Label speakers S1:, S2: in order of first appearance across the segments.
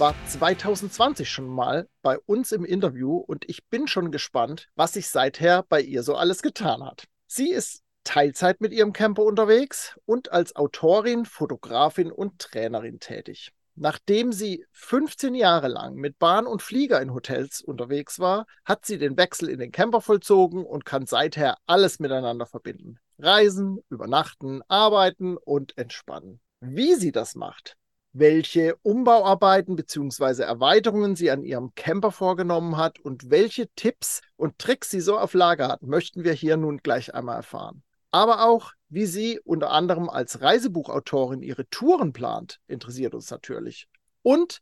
S1: war 2020 schon mal bei uns im Interview und ich bin schon gespannt, was sich seither bei ihr so alles getan hat. Sie ist Teilzeit mit ihrem Camper unterwegs und als Autorin, Fotografin und Trainerin tätig. Nachdem sie 15 Jahre lang mit Bahn und Flieger in Hotels unterwegs war, hat sie den Wechsel in den Camper vollzogen und kann seither alles miteinander verbinden. Reisen, übernachten, arbeiten und entspannen. Wie sie das macht, welche Umbauarbeiten bzw. Erweiterungen sie an ihrem Camper vorgenommen hat und welche Tipps und Tricks sie so auf Lager hat, möchten wir hier nun gleich einmal erfahren. Aber auch, wie sie unter anderem als Reisebuchautorin ihre Touren plant, interessiert uns natürlich. Und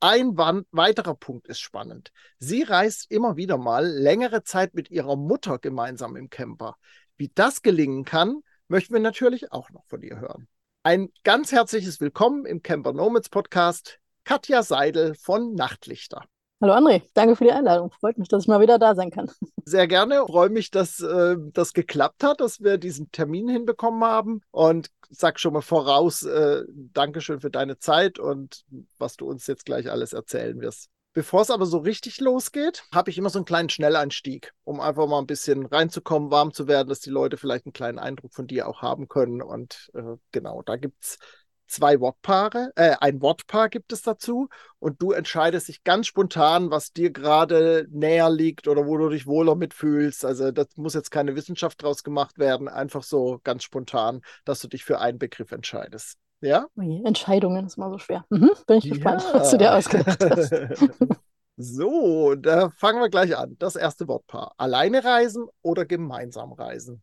S1: ein weiterer Punkt ist spannend. Sie reist immer wieder mal längere Zeit mit ihrer Mutter gemeinsam im Camper. Wie das gelingen kann, möchten wir natürlich auch noch von ihr hören. Ein ganz herzliches Willkommen im Camper Nomads Podcast, Katja Seidel von Nachtlichter.
S2: Hallo André, danke für die Einladung. Freut mich, dass ich mal wieder da sein kann.
S1: Sehr gerne. Freue mich, dass äh, das geklappt hat, dass wir diesen Termin hinbekommen haben. Und sag schon mal voraus, äh, Dankeschön für deine Zeit und was du uns jetzt gleich alles erzählen wirst. Bevor es aber so richtig losgeht, habe ich immer so einen kleinen Schnelleinstieg, um einfach mal ein bisschen reinzukommen, warm zu werden, dass die Leute vielleicht einen kleinen Eindruck von dir auch haben können. Und äh, genau, da gibt es zwei Wortpaare, äh, ein Wortpaar gibt es dazu und du entscheidest dich ganz spontan, was dir gerade näher liegt oder wo du dich wohler mitfühlst. Also das muss jetzt keine Wissenschaft draus gemacht werden, einfach so ganz spontan, dass du dich für einen Begriff entscheidest. Ja?
S2: Ui, Entscheidungen ist mal so schwer. Mhm, bin ich ja. gespannt, was du dir ausgedacht hast.
S1: so, da fangen wir gleich an. Das erste Wortpaar. Alleine reisen oder gemeinsam reisen?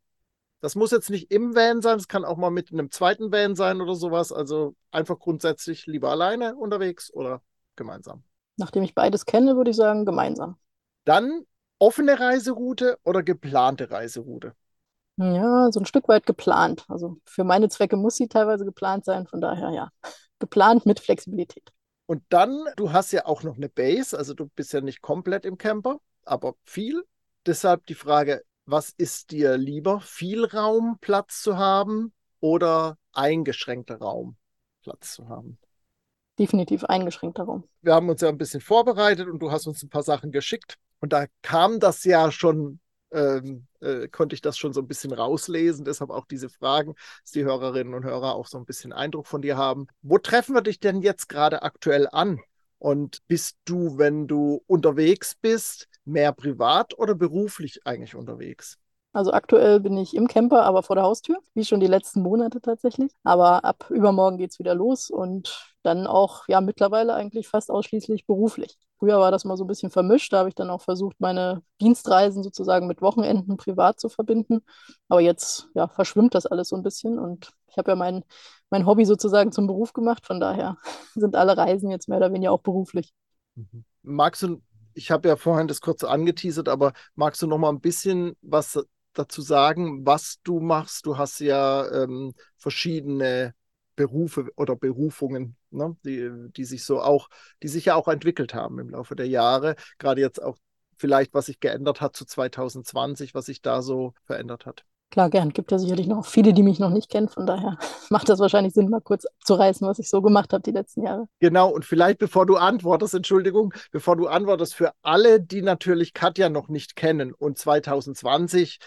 S1: Das muss jetzt nicht im Van sein, es kann auch mal mit einem zweiten Van sein oder sowas. Also einfach grundsätzlich lieber alleine unterwegs oder gemeinsam.
S2: Nachdem ich beides kenne, würde ich sagen gemeinsam.
S1: Dann offene Reiseroute oder geplante Reiseroute?
S2: Ja, so ein Stück weit geplant. Also für meine Zwecke muss sie teilweise geplant sein. Von daher ja, geplant mit Flexibilität.
S1: Und dann, du hast ja auch noch eine Base, also du bist ja nicht komplett im Camper, aber viel. Deshalb die Frage, was ist dir lieber, viel Raum Platz zu haben oder eingeschränkter Raum Platz zu haben?
S2: Definitiv eingeschränkter Raum.
S1: Wir haben uns ja ein bisschen vorbereitet und du hast uns ein paar Sachen geschickt. Und da kam das ja schon ähm, äh, konnte ich das schon so ein bisschen rauslesen. Deshalb auch diese Fragen, dass die Hörerinnen und Hörer auch so ein bisschen Eindruck von dir haben. Wo treffen wir dich denn jetzt gerade aktuell an? Und bist du, wenn du unterwegs bist, mehr privat oder beruflich eigentlich unterwegs?
S2: Also aktuell bin ich im Camper, aber vor der Haustür, wie schon die letzten Monate tatsächlich. Aber ab übermorgen geht es wieder los und dann auch ja mittlerweile eigentlich fast ausschließlich beruflich. Früher war das mal so ein bisschen vermischt, da habe ich dann auch versucht, meine Dienstreisen sozusagen mit Wochenenden privat zu verbinden. Aber jetzt ja, verschwimmt das alles so ein bisschen und ich habe ja mein, mein Hobby sozusagen zum Beruf gemacht. Von daher sind alle Reisen jetzt mehr oder weniger auch beruflich.
S1: Mhm. Magst du ich habe ja vorhin das kurz angeteasert, aber magst du noch mal ein bisschen was dazu sagen, was du machst. Du hast ja ähm, verschiedene Berufe oder Berufungen, ne, die, die sich so auch, die sich ja auch entwickelt haben im Laufe der Jahre. Gerade jetzt auch vielleicht, was sich geändert hat zu 2020, was sich da so verändert hat.
S2: Klar, gern. Gibt ja sicherlich noch viele, die mich noch nicht kennen. Von daher macht das wahrscheinlich Sinn, mal kurz abzureißen, was ich so gemacht habe die letzten Jahre.
S1: Genau. Und vielleicht, bevor du antwortest, Entschuldigung, bevor du antwortest, für alle, die natürlich Katja noch nicht kennen und 2020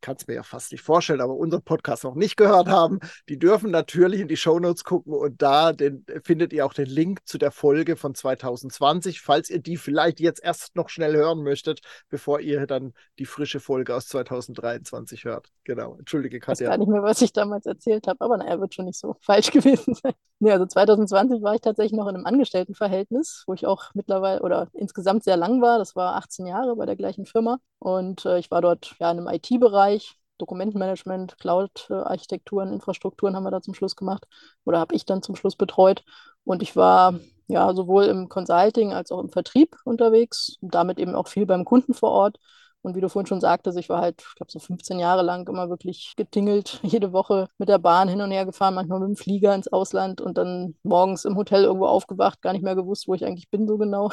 S1: kann es mir ja fast nicht vorstellen, aber unseren Podcast noch nicht gehört haben, die dürfen natürlich in die Shownotes gucken und da den, findet ihr auch den Link zu der Folge von 2020, falls ihr die vielleicht jetzt erst noch schnell hören möchtet, bevor ihr dann die frische Folge aus 2023 hört. Genau, entschuldige Katja. Ich
S2: weiß gar nicht mehr, was ich damals erzählt habe, aber naja, wird schon nicht so falsch gewesen sein. Nee, also 2020 war ich tatsächlich noch in einem Angestelltenverhältnis, wo ich auch mittlerweile oder insgesamt sehr lang war. Das war 18 Jahre bei der gleichen Firma und äh, ich war dort ja in einem IT-Bereich Bereich, Dokumentenmanagement, Cloud-Architekturen, Infrastrukturen haben wir da zum Schluss gemacht oder habe ich dann zum Schluss betreut. Und ich war ja sowohl im Consulting als auch im Vertrieb unterwegs, damit eben auch viel beim Kunden vor Ort Und wie du vorhin schon sagtest, ich war halt, ich glaube, so 15 Jahre lang immer wirklich getingelt, jede Woche mit der Bahn hin und her gefahren, manchmal mit dem Flieger ins Ausland und dann morgens im Hotel irgendwo aufgewacht, gar nicht mehr gewusst, wo ich eigentlich bin, so genau.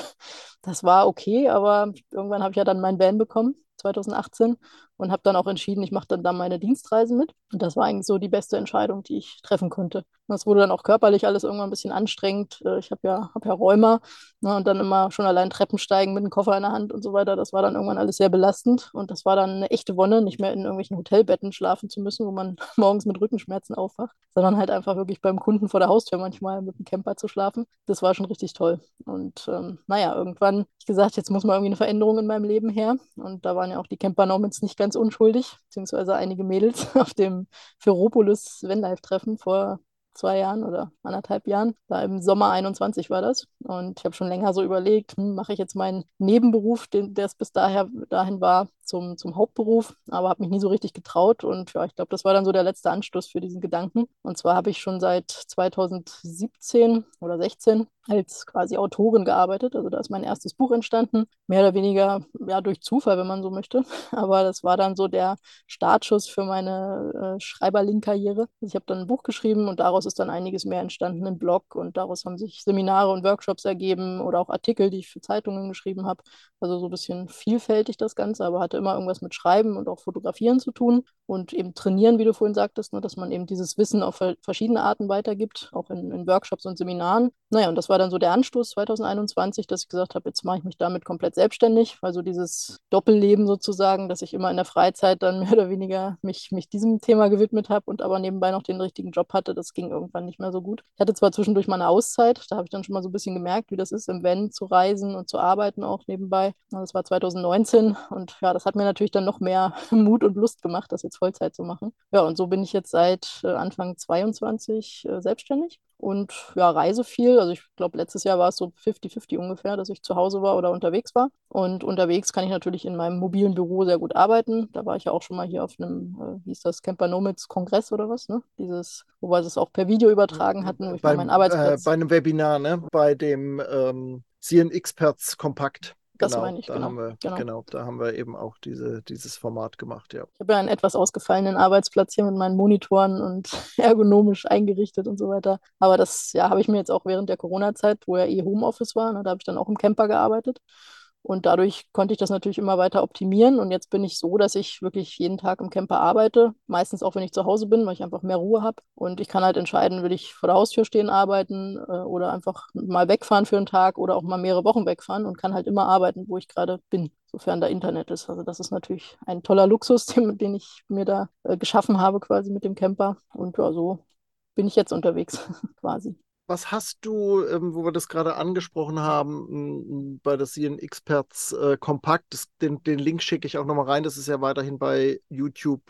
S2: Das war okay, aber irgendwann habe ich ja dann mein Van bekommen 2018 und habe dann auch entschieden, ich mache dann da meine Dienstreisen mit. Und das war eigentlich so die beste Entscheidung, die ich treffen konnte. Das wurde dann auch körperlich alles irgendwann ein bisschen anstrengend. Äh, ich habe ja, hab ja Rheuma ne, und dann immer schon allein Treppen steigen mit dem Koffer in der Hand und so weiter. Das war dann irgendwann alles sehr belastend und das war dann eine echte Wonne, nicht mehr in irgendwelchen Hotelbetten schlafen zu müssen, wo man morgens mit Rückenschmerzen aufwacht, sondern halt einfach wirklich beim Kunden vor der Haustür manchmal mit dem Camper zu schlafen. Das war schon richtig toll. Und ähm, naja, irgendwann habe ich gesagt, jetzt muss mal irgendwie eine Veränderung in meinem Leben her. Und da waren ja auch die Camper Nomads nicht ganz unschuldig, beziehungsweise einige Mädels auf dem Ferropolis Vanlife-Treffen vor zwei Jahren oder anderthalb Jahren. Da im Sommer 21 war das. Und ich habe schon länger so überlegt, hm, mache ich jetzt meinen Nebenberuf, den, der es bis daher, dahin war, zum, zum Hauptberuf, aber habe mich nie so richtig getraut. Und ja, ich glaube, das war dann so der letzte Anstoß für diesen Gedanken. Und zwar habe ich schon seit 2017 oder 16 als quasi Autorin gearbeitet. Also da ist mein erstes Buch entstanden, mehr oder weniger ja durch Zufall, wenn man so möchte. Aber das war dann so der Startschuss für meine äh, Schreiberling-Karriere. Also ich habe dann ein Buch geschrieben und daraus ist dann einiges mehr entstanden im Blog und daraus haben sich Seminare und Workshops ergeben oder auch Artikel, die ich für Zeitungen geschrieben habe. Also so ein bisschen vielfältig das Ganze, aber hatte immer irgendwas mit Schreiben und auch Fotografieren zu tun und eben trainieren, wie du vorhin sagtest, ne, dass man eben dieses Wissen auf verschiedene Arten weitergibt, auch in, in Workshops und Seminaren. Naja, und das war dann so der Anstoß 2021, dass ich gesagt habe, jetzt mache ich mich damit komplett selbstständig. Also dieses Doppelleben sozusagen, dass ich immer in der Freizeit dann mehr oder weniger mich, mich diesem Thema gewidmet habe und aber nebenbei noch den richtigen Job hatte, das ging irgendwann nicht mehr so gut. Ich hatte zwar zwischendurch mal eine Auszeit, da habe ich dann schon mal so ein bisschen gemerkt, wie das ist, im Van zu reisen und zu arbeiten auch nebenbei. Das war 2019 und ja, das hat mir natürlich dann noch mehr Mut und Lust gemacht, das jetzt Vollzeit zu machen. Ja, und so bin ich jetzt seit äh, Anfang 22 äh, selbstständig und ja, reise viel. Also ich glaube, letztes Jahr war es so 50-50 ungefähr, dass ich zu Hause war oder unterwegs war. Und unterwegs kann ich natürlich in meinem mobilen Büro sehr gut arbeiten. Da war ich ja auch schon mal hier auf einem, äh, wie ist das, Camper Nomads Kongress oder was, ne? Dieses, wo wir es auch per Video übertragen hatten, wo ich
S1: Beim,
S2: meinen Arbeitsplatz.
S1: Äh, bei einem Webinar, ne? Bei dem ähm, CN-Experts Kompakt.
S2: Das
S1: genau,
S2: meine ich,
S1: da
S2: genau,
S1: Haben wir,
S2: genau.
S1: genau. da haben wir eben auch diese, dieses Format gemacht, ja.
S2: Ich habe ja einen etwas ausgefallenen Arbeitsplatz hier mit meinen Monitoren und ergonomisch eingerichtet und so weiter. Aber das ja, habe ich mir jetzt auch während der Corona-Zeit, wo ja eh Homeoffice war, ne, da habe ich dann auch im Camper gearbeitet. Und dadurch konnte ich das natürlich immer weiter optimieren. Und jetzt bin ich so, dass ich wirklich jeden Tag im Camper arbeite. Meistens auch, wenn ich zu Hause bin, weil ich einfach mehr Ruhe habe. Und ich kann halt entscheiden, will ich vor der Haustür stehen arbeiten äh, oder einfach mal wegfahren für einen Tag oder auch mal mehrere Wochen wegfahren und kann halt immer arbeiten, wo ich gerade bin, sofern da Internet ist. Also das ist natürlich ein toller Luxus, den, den ich mir da äh, geschaffen habe quasi mit dem Camper. Und ja, so bin ich jetzt unterwegs quasi.
S1: Was hast du, ähm, wo wir das gerade angesprochen haben, bei der CN Experts äh, Kompakt, das, den, den Link schicke ich auch nochmal rein, das ist ja weiterhin bei YouTube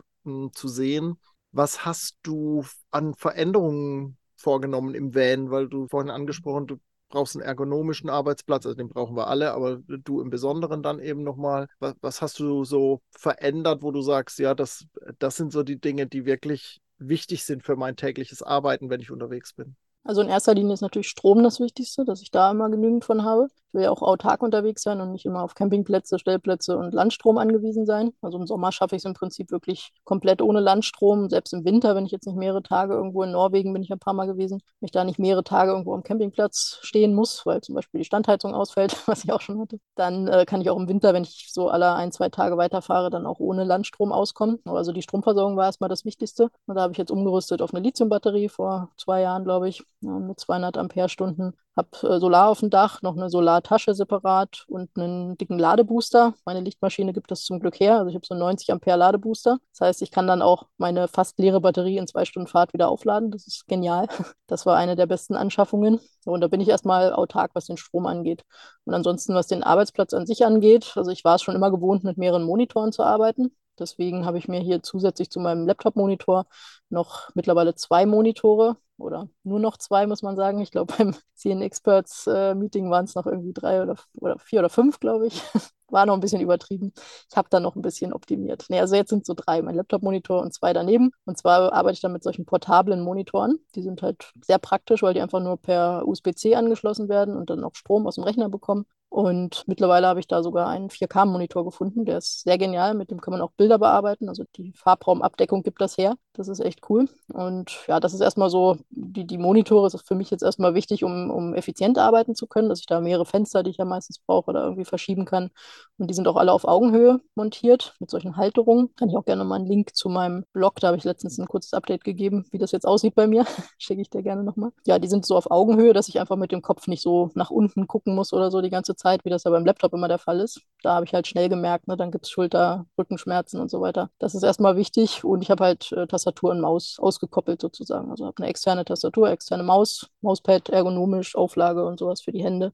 S1: zu sehen. Was hast du an Veränderungen vorgenommen im Van? Weil du vorhin angesprochen, du brauchst einen ergonomischen Arbeitsplatz, also den brauchen wir alle, aber du im Besonderen dann eben nochmal. Was, was hast du so verändert, wo du sagst, ja, das, das sind so die Dinge, die wirklich wichtig sind für mein tägliches Arbeiten, wenn ich unterwegs bin?
S2: Also in erster Linie ist natürlich Strom das Wichtigste, dass ich da immer genügend von habe. Ich will ja auch autark unterwegs sein und nicht immer auf Campingplätze, Stellplätze und Landstrom angewiesen sein. Also im Sommer schaffe ich es im Prinzip wirklich komplett ohne Landstrom. Selbst im Winter, wenn ich jetzt nicht mehrere Tage irgendwo in Norwegen bin ich ein paar Mal gewesen, wenn ich da nicht mehrere Tage irgendwo am Campingplatz stehen muss, weil zum Beispiel die Standheizung ausfällt, was ich auch schon hatte, dann äh, kann ich auch im Winter, wenn ich so alle ein, zwei Tage weiterfahre, dann auch ohne Landstrom auskommen. Also die Stromversorgung war erstmal das Wichtigste. Und da habe ich jetzt umgerüstet auf eine Lithiumbatterie vor zwei Jahren, glaube ich, mit 200 Ampere-Stunden habe äh, Solar auf dem Dach, noch eine Solartasche separat und einen dicken Ladebooster. Meine Lichtmaschine gibt das zum Glück her. Also ich habe so einen 90 Ampere Ladebooster. Das heißt, ich kann dann auch meine fast leere Batterie in zwei Stunden Fahrt wieder aufladen. Das ist genial. Das war eine der besten Anschaffungen. Und da bin ich erstmal autark, was den Strom angeht. Und ansonsten, was den Arbeitsplatz an sich angeht, also ich war es schon immer gewohnt, mit mehreren Monitoren zu arbeiten. Deswegen habe ich mir hier zusätzlich zu meinem Laptop-Monitor noch mittlerweile zwei Monitore oder nur noch zwei, muss man sagen. Ich glaube, beim CN Experts äh, Meeting waren es noch irgendwie drei oder, oder vier oder fünf, glaube ich. War noch ein bisschen übertrieben. Ich habe da noch ein bisschen optimiert. Nee, also jetzt sind so drei, mein Laptop-Monitor und zwei daneben. Und zwar arbeite ich dann mit solchen portablen Monitoren. Die sind halt sehr praktisch, weil die einfach nur per USB-C angeschlossen werden und dann auch Strom aus dem Rechner bekommen. Und mittlerweile habe ich da sogar einen 4K-Monitor gefunden. Der ist sehr genial. Mit dem kann man auch Bilder bearbeiten. Also die Farbraumabdeckung gibt das her. Das ist echt cool. Und ja, das ist erstmal so, die, die Monitore ist für mich jetzt erstmal wichtig, um, um effizient arbeiten zu können, dass ich da mehrere Fenster, die ich ja meistens brauche, oder irgendwie verschieben kann. Und die sind auch alle auf Augenhöhe montiert mit solchen Halterungen. Kann ich auch gerne mal einen Link zu meinem Blog, da habe ich letztens ein kurzes Update gegeben, wie das jetzt aussieht bei mir. Schicke ich dir gerne nochmal. Ja, die sind so auf Augenhöhe, dass ich einfach mit dem Kopf nicht so nach unten gucken muss oder so die ganze Zeit, wie das ja beim Laptop immer der Fall ist. Da habe ich halt schnell gemerkt, ne, dann gibt es Schulter, Rückenschmerzen und so weiter. Das ist erstmal wichtig und ich habe halt äh, Tastatur und Maus ausgekoppelt sozusagen. Also habe eine externe Tastatur, externe Maus, Mauspad ergonomisch, Auflage und sowas für die Hände.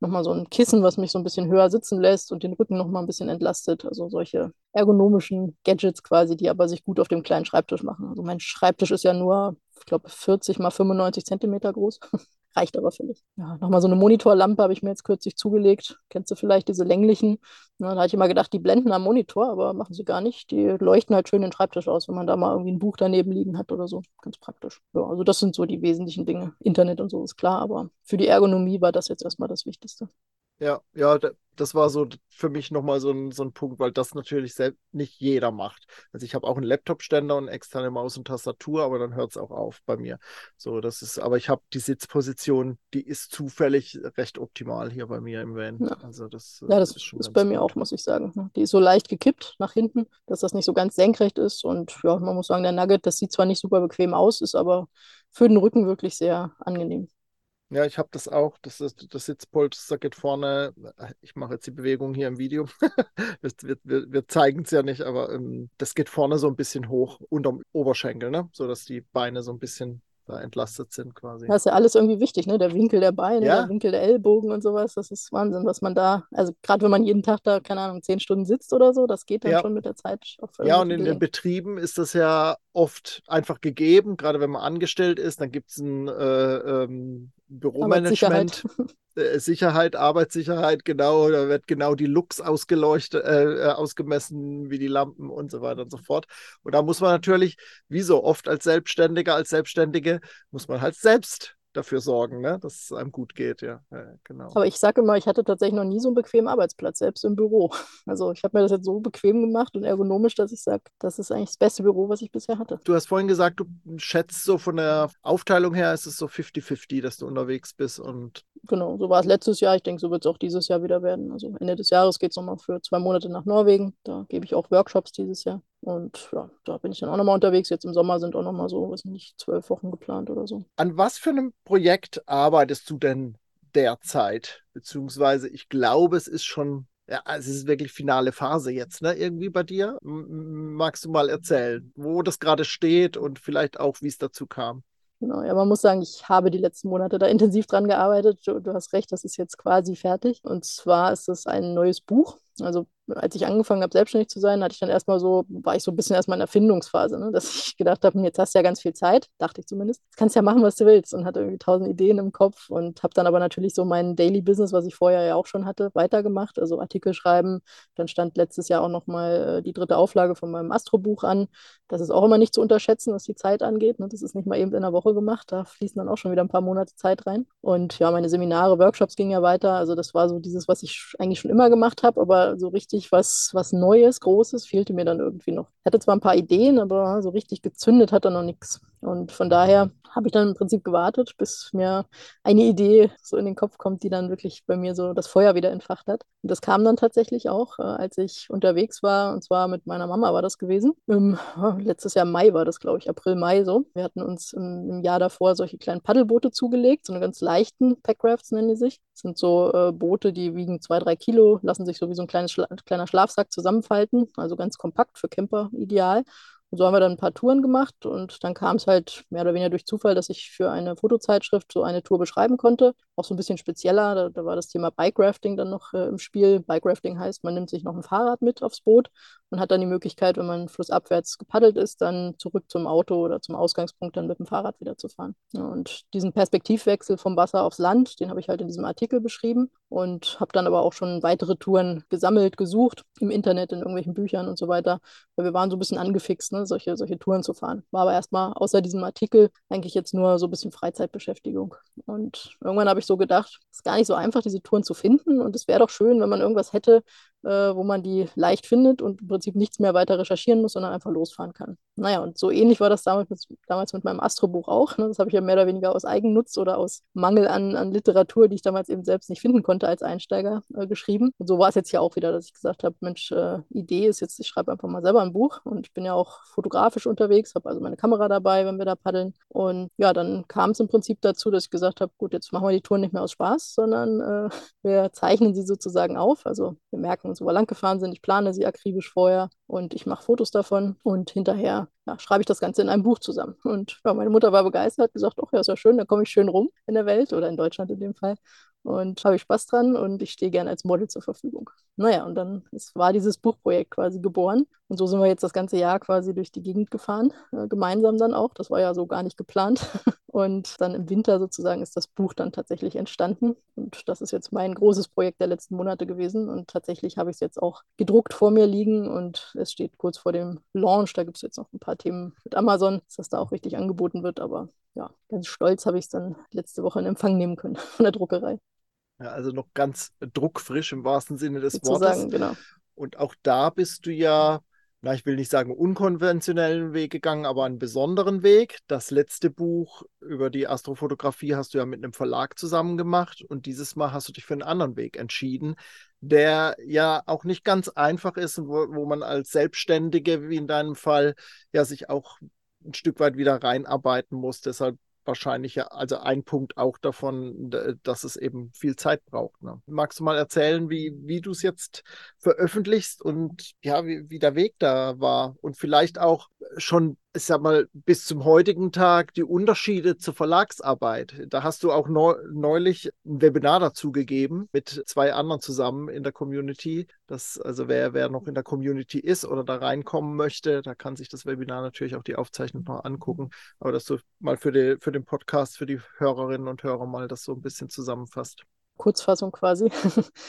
S2: Nochmal so ein Kissen, was mich so ein bisschen höher sitzen lässt und den Rücken nochmal ein bisschen entlastet. Also solche ergonomischen Gadgets quasi, die aber sich gut auf dem kleinen Schreibtisch machen. Also mein Schreibtisch ist ja nur, ich glaube, 40 mal 95 Zentimeter groß. Reicht aber völlig. Ja, nochmal so eine Monitorlampe habe ich mir jetzt kürzlich zugelegt. Kennst du vielleicht diese länglichen? Ja, da hatte ich immer gedacht, die blenden am Monitor, aber machen sie gar nicht. Die leuchten halt schön den Schreibtisch aus, wenn man da mal irgendwie ein Buch daneben liegen hat oder so. Ganz praktisch. Ja, also das sind so die wesentlichen Dinge. Internet und so ist klar, aber für die Ergonomie war das jetzt erstmal das Wichtigste.
S1: Ja, ja, das war so für mich nochmal so ein, so ein Punkt, weil das natürlich selbst nicht jeder macht. Also ich habe auch einen Laptop-Ständer und externe Maus und Tastatur, aber dann hört es auch auf bei mir. So, das ist, aber ich habe die Sitzposition, die ist zufällig recht optimal hier bei mir im Van.
S2: Ja.
S1: Also das,
S2: ja, das ist, ist bei mir auch, muss ich sagen. Die ist so leicht gekippt nach hinten, dass das nicht so ganz senkrecht ist. Und ja, man muss sagen, der Nugget, das sieht zwar nicht super bequem aus, ist aber für den Rücken wirklich sehr angenehm.
S1: Ja, ich habe das auch. Das, ist, das Sitzpolster geht vorne. Ich mache jetzt die Bewegung hier im Video. wir, wir, wir zeigen es ja nicht, aber ähm, das geht vorne so ein bisschen hoch unterm Oberschenkel, ne? sodass die Beine so ein bisschen da entlastet sind quasi.
S2: Das ist ja alles irgendwie wichtig, ne? Der Winkel der Beine, ja. der Winkel der Ellbogen und sowas. Das ist Wahnsinn, was man da, also gerade wenn man jeden Tag da, keine Ahnung, zehn Stunden sitzt oder so, das geht dann ja. schon mit der Zeit.
S1: ja, und in gelingen. den Betrieben ist das ja oft einfach gegeben, gerade wenn man angestellt ist, dann gibt es ein äh, ähm, Büromanagement, äh, Sicherheit, Arbeitssicherheit, genau, da wird genau die Lux ausgeleuchtet, äh, äh, ausgemessen, wie die Lampen und so weiter und so fort. Und da muss man natürlich, wie so oft als Selbstständiger, als Selbstständige, muss man halt selbst dafür sorgen, ne? dass es einem gut geht, ja. ja genau.
S2: Aber ich sage immer, ich hatte tatsächlich noch nie so einen bequemen Arbeitsplatz, selbst im Büro. Also ich habe mir das jetzt so bequem gemacht und ergonomisch, dass ich sage, das ist eigentlich das beste Büro, was ich bisher hatte.
S1: Du hast vorhin gesagt, du schätzt so von der Aufteilung her, ist es so 50-50, dass du unterwegs bist und.
S2: Genau, so war es letztes Jahr. Ich denke, so wird es auch dieses Jahr wieder werden. Also Ende des Jahres geht es nochmal für zwei Monate nach Norwegen. Da gebe ich auch Workshops dieses Jahr. Und ja, da bin ich dann auch nochmal unterwegs. Jetzt im Sommer sind auch nochmal so, weiß nicht, zwölf Wochen geplant oder so.
S1: An was für einem Projekt arbeitest du denn derzeit? Beziehungsweise, ich glaube, es ist schon, ja, es ist wirklich finale Phase jetzt, ne? Irgendwie bei dir. M magst du mal erzählen, wo das gerade steht und vielleicht auch, wie es dazu kam?
S2: Genau, ja, man muss sagen, ich habe die letzten Monate da intensiv dran gearbeitet. Du, du hast recht, das ist jetzt quasi fertig. Und zwar ist es ein neues Buch. Also als ich angefangen habe, selbstständig zu sein, hatte ich dann erstmal so, war ich so ein bisschen erstmal in der Findungsphase, ne? dass ich gedacht habe, jetzt hast du ja ganz viel Zeit, dachte ich zumindest. Jetzt kannst du ja machen, was du willst und hatte irgendwie tausend Ideen im Kopf und habe dann aber natürlich so mein Daily Business, was ich vorher ja auch schon hatte, weitergemacht. Also Artikel schreiben. Dann stand letztes Jahr auch nochmal äh, die dritte Auflage von meinem Astro-Buch an. Das ist auch immer nicht zu unterschätzen, was die Zeit angeht. Ne? Das ist nicht mal eben in einer Woche gemacht. Da fließen dann auch schon wieder ein paar Monate Zeit rein. Und ja, meine Seminare, Workshops gingen ja weiter. Also das war so dieses, was ich eigentlich schon immer gemacht habe, aber so richtig was, was Neues, Großes fehlte mir dann irgendwie noch. Ich hatte zwar ein paar Ideen, aber so richtig gezündet hat er noch nichts. Und von daher habe ich dann im Prinzip gewartet, bis mir eine Idee so in den Kopf kommt, die dann wirklich bei mir so das Feuer wieder entfacht hat. Und das kam dann tatsächlich auch, äh, als ich unterwegs war, und zwar mit meiner Mama war das gewesen. Im, oh, letztes Jahr Mai war das, glaube ich, April, Mai so. Wir hatten uns im, im, Jahr davor solche kleinen Paddelboote zugelegt, so eine ganz leichten Packrafts nennen die sich. Das sind so äh, Boote, die wiegen zwei, drei Kilo, lassen sich so wie so ein kleines Schla kleiner Schlafsack zusammenfalten, also ganz kompakt für Camper ideal. Und so haben wir dann ein paar Touren gemacht und dann kam es halt mehr oder weniger durch Zufall, dass ich für eine Fotozeitschrift so eine Tour beschreiben konnte. Auch so ein bisschen spezieller, da, da war das Thema Bike-Rafting dann noch äh, im Spiel. Bike-Rafting heißt, man nimmt sich noch ein Fahrrad mit aufs Boot und hat dann die Möglichkeit, wenn man flussabwärts gepaddelt ist, dann zurück zum Auto oder zum Ausgangspunkt dann mit dem Fahrrad wieder zu fahren. Und diesen Perspektivwechsel vom Wasser aufs Land, den habe ich halt in diesem Artikel beschrieben und habe dann aber auch schon weitere Touren gesammelt, gesucht im Internet, in irgendwelchen Büchern und so weiter, weil wir waren so ein bisschen angefixt. Ne? Solche, solche Touren zu fahren. War aber erstmal außer diesem Artikel eigentlich jetzt nur so ein bisschen Freizeitbeschäftigung. Und irgendwann habe ich so gedacht, es ist gar nicht so einfach, diese Touren zu finden. Und es wäre doch schön, wenn man irgendwas hätte, äh, wo man die leicht findet und im Prinzip nichts mehr weiter recherchieren muss, sondern einfach losfahren kann. Naja, und so ähnlich war das damals mit, damals mit meinem Astrobuch auch. Ne? Das habe ich ja mehr oder weniger aus Eigennutz oder aus Mangel an, an Literatur, die ich damals eben selbst nicht finden konnte als Einsteiger, äh, geschrieben. Und so war es jetzt ja auch wieder, dass ich gesagt habe, Mensch, äh, Idee ist jetzt, ich schreibe einfach mal selber ein Buch und ich bin ja auch fotografisch unterwegs, habe also meine Kamera dabei, wenn wir da paddeln. Und ja, dann kam es im Prinzip dazu, dass ich gesagt habe, gut, jetzt machen wir die Touren nicht mehr aus Spaß, sondern äh, wir zeichnen sie sozusagen auf. Also wir merken uns, wo wir lang gefahren sind. Ich plane sie akribisch vorher und ich mache Fotos davon und hinterher ja, schreibe ich das Ganze in einem Buch zusammen. Und ja, meine Mutter war begeistert, hat gesagt, ach ja, ist ja schön, da komme ich schön rum in der Welt oder in Deutschland in dem Fall und habe ich Spaß dran und ich stehe gerne als Model zur Verfügung. Naja, und dann ist, war dieses Buchprojekt quasi geboren und so sind wir jetzt das ganze Jahr quasi durch die Gegend gefahren, äh, gemeinsam dann auch. Das war ja so gar nicht geplant. Und dann im Winter sozusagen ist das Buch dann tatsächlich entstanden. Und das ist jetzt mein großes Projekt der letzten Monate gewesen. Und tatsächlich habe ich es jetzt auch gedruckt vor mir liegen und es steht kurz vor dem Launch. Da gibt es jetzt noch ein paar Themen mit Amazon, dass das da auch richtig angeboten wird. Aber ja, ganz stolz habe ich es dann letzte Woche in Empfang nehmen können von der Druckerei.
S1: Ja, also noch ganz druckfrisch im wahrsten Sinne des Wortes.
S2: genau.
S1: Und auch da bist du ja, na, ich will nicht sagen unkonventionellen Weg gegangen, aber einen besonderen Weg. Das letzte Buch über die Astrofotografie hast du ja mit einem Verlag zusammen gemacht und dieses Mal hast du dich für einen anderen Weg entschieden, der ja auch nicht ganz einfach ist und wo, wo man als Selbstständige, wie in deinem Fall, ja sich auch ein Stück weit wieder reinarbeiten muss. Deshalb wahrscheinlich ja, also ein Punkt auch davon, dass es eben viel Zeit braucht. Ne? Magst du mal erzählen, wie, wie du es jetzt veröffentlichst und ja, wie, wie der Weg da war und vielleicht auch schon ich sag mal, bis zum heutigen Tag die Unterschiede zur Verlagsarbeit. Da hast du auch neulich ein Webinar dazu gegeben mit zwei anderen zusammen in der Community. Das, also wer, wer noch in der Community ist oder da reinkommen möchte, da kann sich das Webinar natürlich auch die Aufzeichnung noch angucken. Aber dass du mal für, die, für den Podcast, für die Hörerinnen und Hörer mal das so ein bisschen zusammenfasst.
S2: Kurzfassung quasi.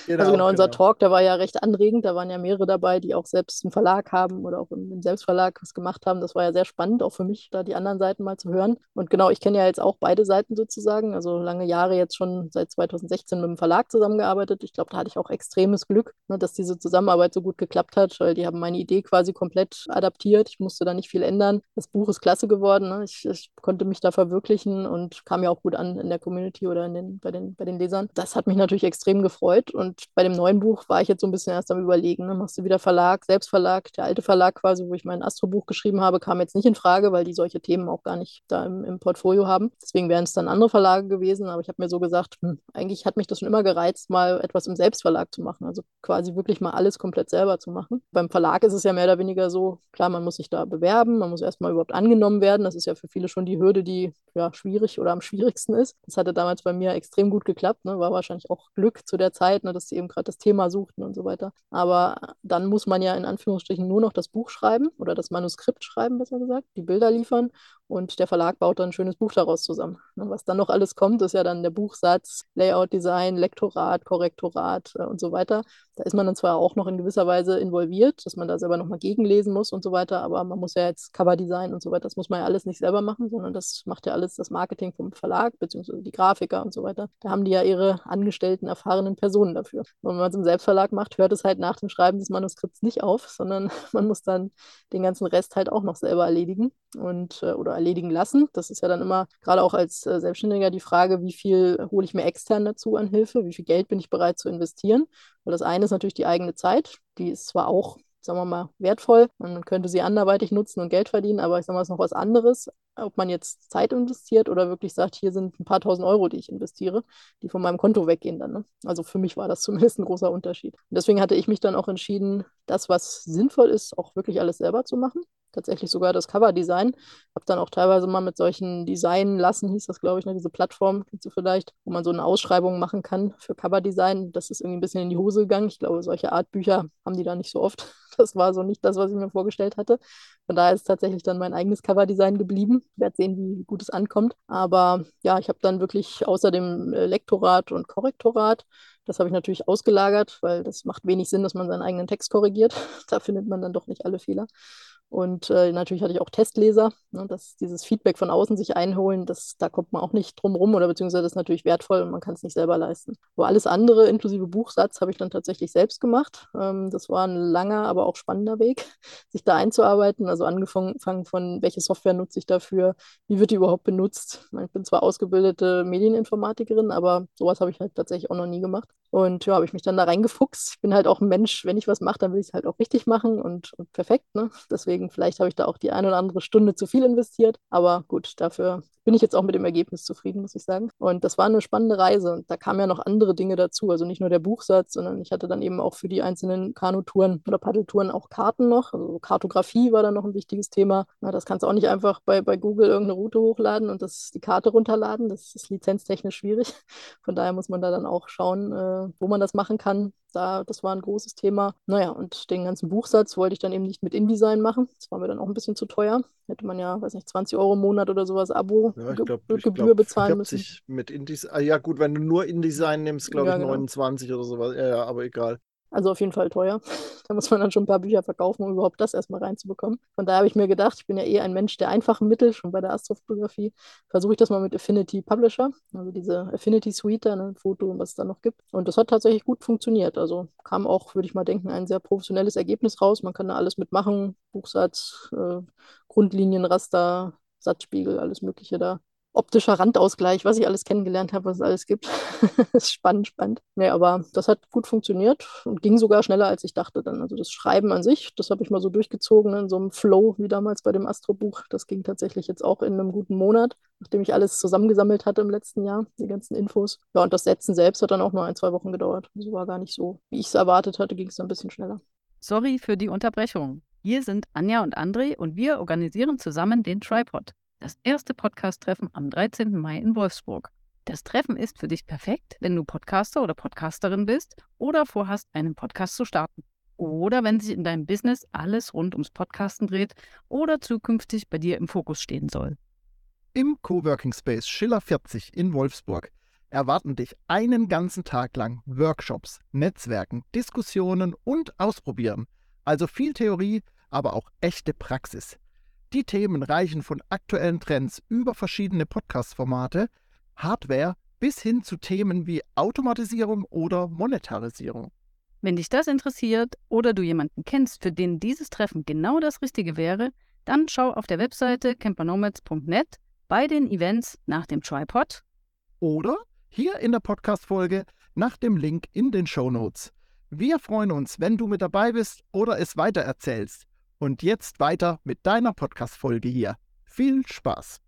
S2: Genau, also genau, unser genau. Talk, der war ja recht anregend. Da waren ja mehrere dabei, die auch selbst einen Verlag haben oder auch im, Selbstverlag was gemacht haben. Das war ja sehr spannend, auch für mich, da die anderen Seiten mal zu hören. Und genau, ich kenne ja jetzt auch beide Seiten sozusagen. Also lange Jahre jetzt schon seit 2016 mit dem Verlag zusammengearbeitet. Ich glaube, da hatte ich auch extremes Glück, ne, dass diese Zusammenarbeit so gut geklappt hat, weil die haben meine Idee quasi komplett adaptiert. Ich musste da nicht viel ändern. Das Buch ist klasse geworden. Ne? Ich, ich, konnte mich da verwirklichen und kam ja auch gut an in der Community oder in den, bei, den, bei den Lesern. Das hat mich natürlich extrem gefreut. Und bei dem neuen Buch war ich jetzt so ein bisschen erst am Überlegen. Ne? Machst du wieder Verlag, Selbstverlag, der alte Verlag quasi, wo ich mein Astrobuch geschrieben habe, kam jetzt nicht in Frage, weil die solche Themen auch gar nicht da im, im Portfolio haben. Deswegen wären es dann andere Verlage gewesen. Aber ich habe mir so gesagt, hm, eigentlich hat mich das schon immer gereizt, mal etwas im Selbstverlag zu machen. Also quasi wirklich mal alles komplett selber zu machen. Beim Verlag ist es ja mehr oder weniger so, klar, man muss sich da bewerben, man muss erstmal überhaupt angenommen werden. Das ist ja für viele schon die Hürde, die ja schwierig oder am schwierigsten ist. Das hatte damals bei mir extrem gut geklappt, ne? war wahrscheinlich auch Glück zu der Zeit, ne, dass sie eben gerade das Thema suchten und so weiter. Aber dann muss man ja in Anführungsstrichen nur noch das Buch schreiben oder das Manuskript schreiben, besser gesagt, die Bilder liefern und der Verlag baut dann ein schönes Buch daraus zusammen. Was dann noch alles kommt, ist ja dann der Buchsatz, Layout, Design, Lektorat, Korrektorat äh, und so weiter. Da ist man dann zwar auch noch in gewisser Weise involviert, dass man da selber nochmal gegenlesen muss und so weiter, aber man muss ja jetzt Coverdesign und so weiter, das muss man ja alles nicht selber machen, sondern das macht ja alles das Marketing vom Verlag, beziehungsweise die Grafiker und so weiter. Da haben die ja ihre angestellten, erfahrenen Personen dafür. Und wenn man es im Selbstverlag macht, hört es halt nach dem Schreiben des Manuskripts nicht auf, sondern man muss dann den ganzen Rest halt auch noch selber erledigen und äh, oder erledigen lassen. Das ist ja dann immer gerade auch als äh, Selbstständiger die Frage, wie viel hole ich mir extern dazu an Hilfe, wie viel Geld bin ich bereit zu investieren. Weil das eine ist natürlich die eigene Zeit, die ist zwar auch sagen wir mal, wertvoll. Man könnte sie anderweitig nutzen und Geld verdienen, aber ich sage mal, es ist noch was anderes, ob man jetzt Zeit investiert oder wirklich sagt, hier sind ein paar tausend Euro, die ich investiere, die von meinem Konto weggehen dann. Ne? Also für mich war das zumindest ein großer Unterschied. Und deswegen hatte ich mich dann auch entschieden, das, was sinnvoll ist, auch wirklich alles selber zu machen tatsächlich sogar das Coverdesign. Habe dann auch teilweise mal mit solchen Design lassen, hieß das, glaube ich, ne, diese Plattform, kennst du vielleicht, wo man so eine Ausschreibung machen kann für Coverdesign. Das ist irgendwie ein bisschen in die Hose gegangen. Ich glaube, solche Art Bücher haben die da nicht so oft. Das war so nicht das, was ich mir vorgestellt hatte. Von daher ist tatsächlich dann mein eigenes Coverdesign geblieben. Ich werde sehen, wie gut es ankommt. Aber ja, ich habe dann wirklich außer dem Lektorat und Korrektorat Das habe ich natürlich ausgelagert, weil das macht wenig Sinn, dass man seinen eigenen Text korrigiert. Da findet man dann doch nicht alle Fehler. Und äh, natürlich hatte ich auch Testleser, ne, dass dieses Feedback von außen sich einholen, das, da kommt man auch nicht drum rum oder beziehungsweise das ist natürlich wertvoll und man kann es nicht selber leisten. Aber alles andere, inklusive Buchsatz, habe ich dann tatsächlich selbst gemacht. Ähm, das war ein langer, aber auch spannender Weg, sich da einzuarbeiten. Also angefangen von, welche Software nutze ich dafür, wie wird die überhaupt benutzt. Ich bin zwar ausgebildete Medieninformatikerin, aber sowas habe ich halt tatsächlich auch noch nie gemacht. Und ja, habe ich mich dann da reingefuchst. Ich bin halt auch ein Mensch, wenn ich was mache, dann will ich es halt auch richtig machen und, und perfekt. Ne? Deswegen, vielleicht habe ich da auch die eine oder andere Stunde zu viel investiert. Aber gut, dafür bin ich jetzt auch mit dem Ergebnis zufrieden, muss ich sagen. Und das war eine spannende Reise. Und da kamen ja noch andere Dinge dazu. Also nicht nur der Buchsatz, sondern ich hatte dann eben auch für die einzelnen Kanutouren oder Paddeltouren auch Karten noch. Also Kartografie war dann noch ein wichtiges Thema. Na, das kannst du auch nicht einfach bei, bei Google irgendeine Route hochladen und das, die Karte runterladen. Das ist lizenztechnisch schwierig. Von daher muss man da dann auch schauen, äh, wo man das machen kann. Da, das war ein großes Thema. Naja, und den ganzen Buchsatz wollte ich dann eben nicht mit InDesign machen. Das war mir dann auch ein bisschen zu teuer. Hätte man ja, weiß nicht, 20 Euro im Monat oder sowas Abo
S1: ja, bezahlen müssen. Mit InDesign, ah, ja gut, wenn du nur InDesign nimmst, glaube ja, ich genau. 29 oder sowas. Ja, ja, aber egal.
S2: Also auf jeden Fall teuer. Da muss man dann schon ein paar Bücher verkaufen, um überhaupt das erstmal reinzubekommen. Von daher habe ich mir gedacht, ich bin ja eh ein Mensch der einfachen Mittel, schon bei der Astrofotografie. Versuche ich das mal mit Affinity Publisher, also diese Affinity Suite, ein ne, Foto und was es da noch gibt. Und das hat tatsächlich gut funktioniert. Also kam auch, würde ich mal denken, ein sehr professionelles Ergebnis raus. Man kann da alles mitmachen: Buchsatz, äh, Grundlinien, Raster, Satzspiegel, alles Mögliche da optischer Randausgleich, was ich alles kennengelernt habe, was es alles gibt. ist spannend, spannend. Nee, aber das hat gut funktioniert und ging sogar schneller, als ich dachte dann. Also das Schreiben an sich, das habe ich mal so durchgezogen in so einem Flow, wie damals bei dem Astro-Buch. Das ging tatsächlich jetzt auch in einem guten Monat, nachdem ich alles zusammengesammelt hatte im letzten Jahr, die ganzen Infos. Ja, und das Setzen selbst hat dann auch nur ein, zwei Wochen gedauert. Das war gar nicht so, wie ich es erwartet hatte, ging es ein bisschen schneller.
S3: Sorry für die Unterbrechung. Hier sind Anja und André und wir organisieren zusammen den Tripod das erste Podcast-Treffen am 13. Mai in Wolfsburg. Das Treffen ist für dich perfekt, wenn du Podcaster oder Podcasterin bist oder vorhast, einen Podcast zu starten. Oder wenn sich in deinem Business alles rund ums Podcasten dreht oder zukünftig bei dir im Fokus stehen soll.
S1: Im Coworking Space Schiller 40 in Wolfsburg erwarten dich einen ganzen Tag lang Workshops, Netzwerken, Diskussionen und Ausprobieren. Also viel Theorie, aber auch echte Praxis. Die Themen reichen von aktuellen Trends über verschiedene Podcast-Formate, Hardware bis hin zu Themen wie Automatisierung oder Monetarisierung.
S3: Wenn dich das interessiert oder du jemanden kennst, für den dieses Treffen genau das Richtige wäre, dann schau auf der Webseite campernomads.net bei den Events nach dem Tripod
S1: oder hier in der Podcast-Folge nach dem Link in den Show Notes. Wir freuen uns, wenn du mit dabei bist oder es weitererzählst. Und jetzt weiter mit deiner Podcast-Folge hier. Viel Spaß!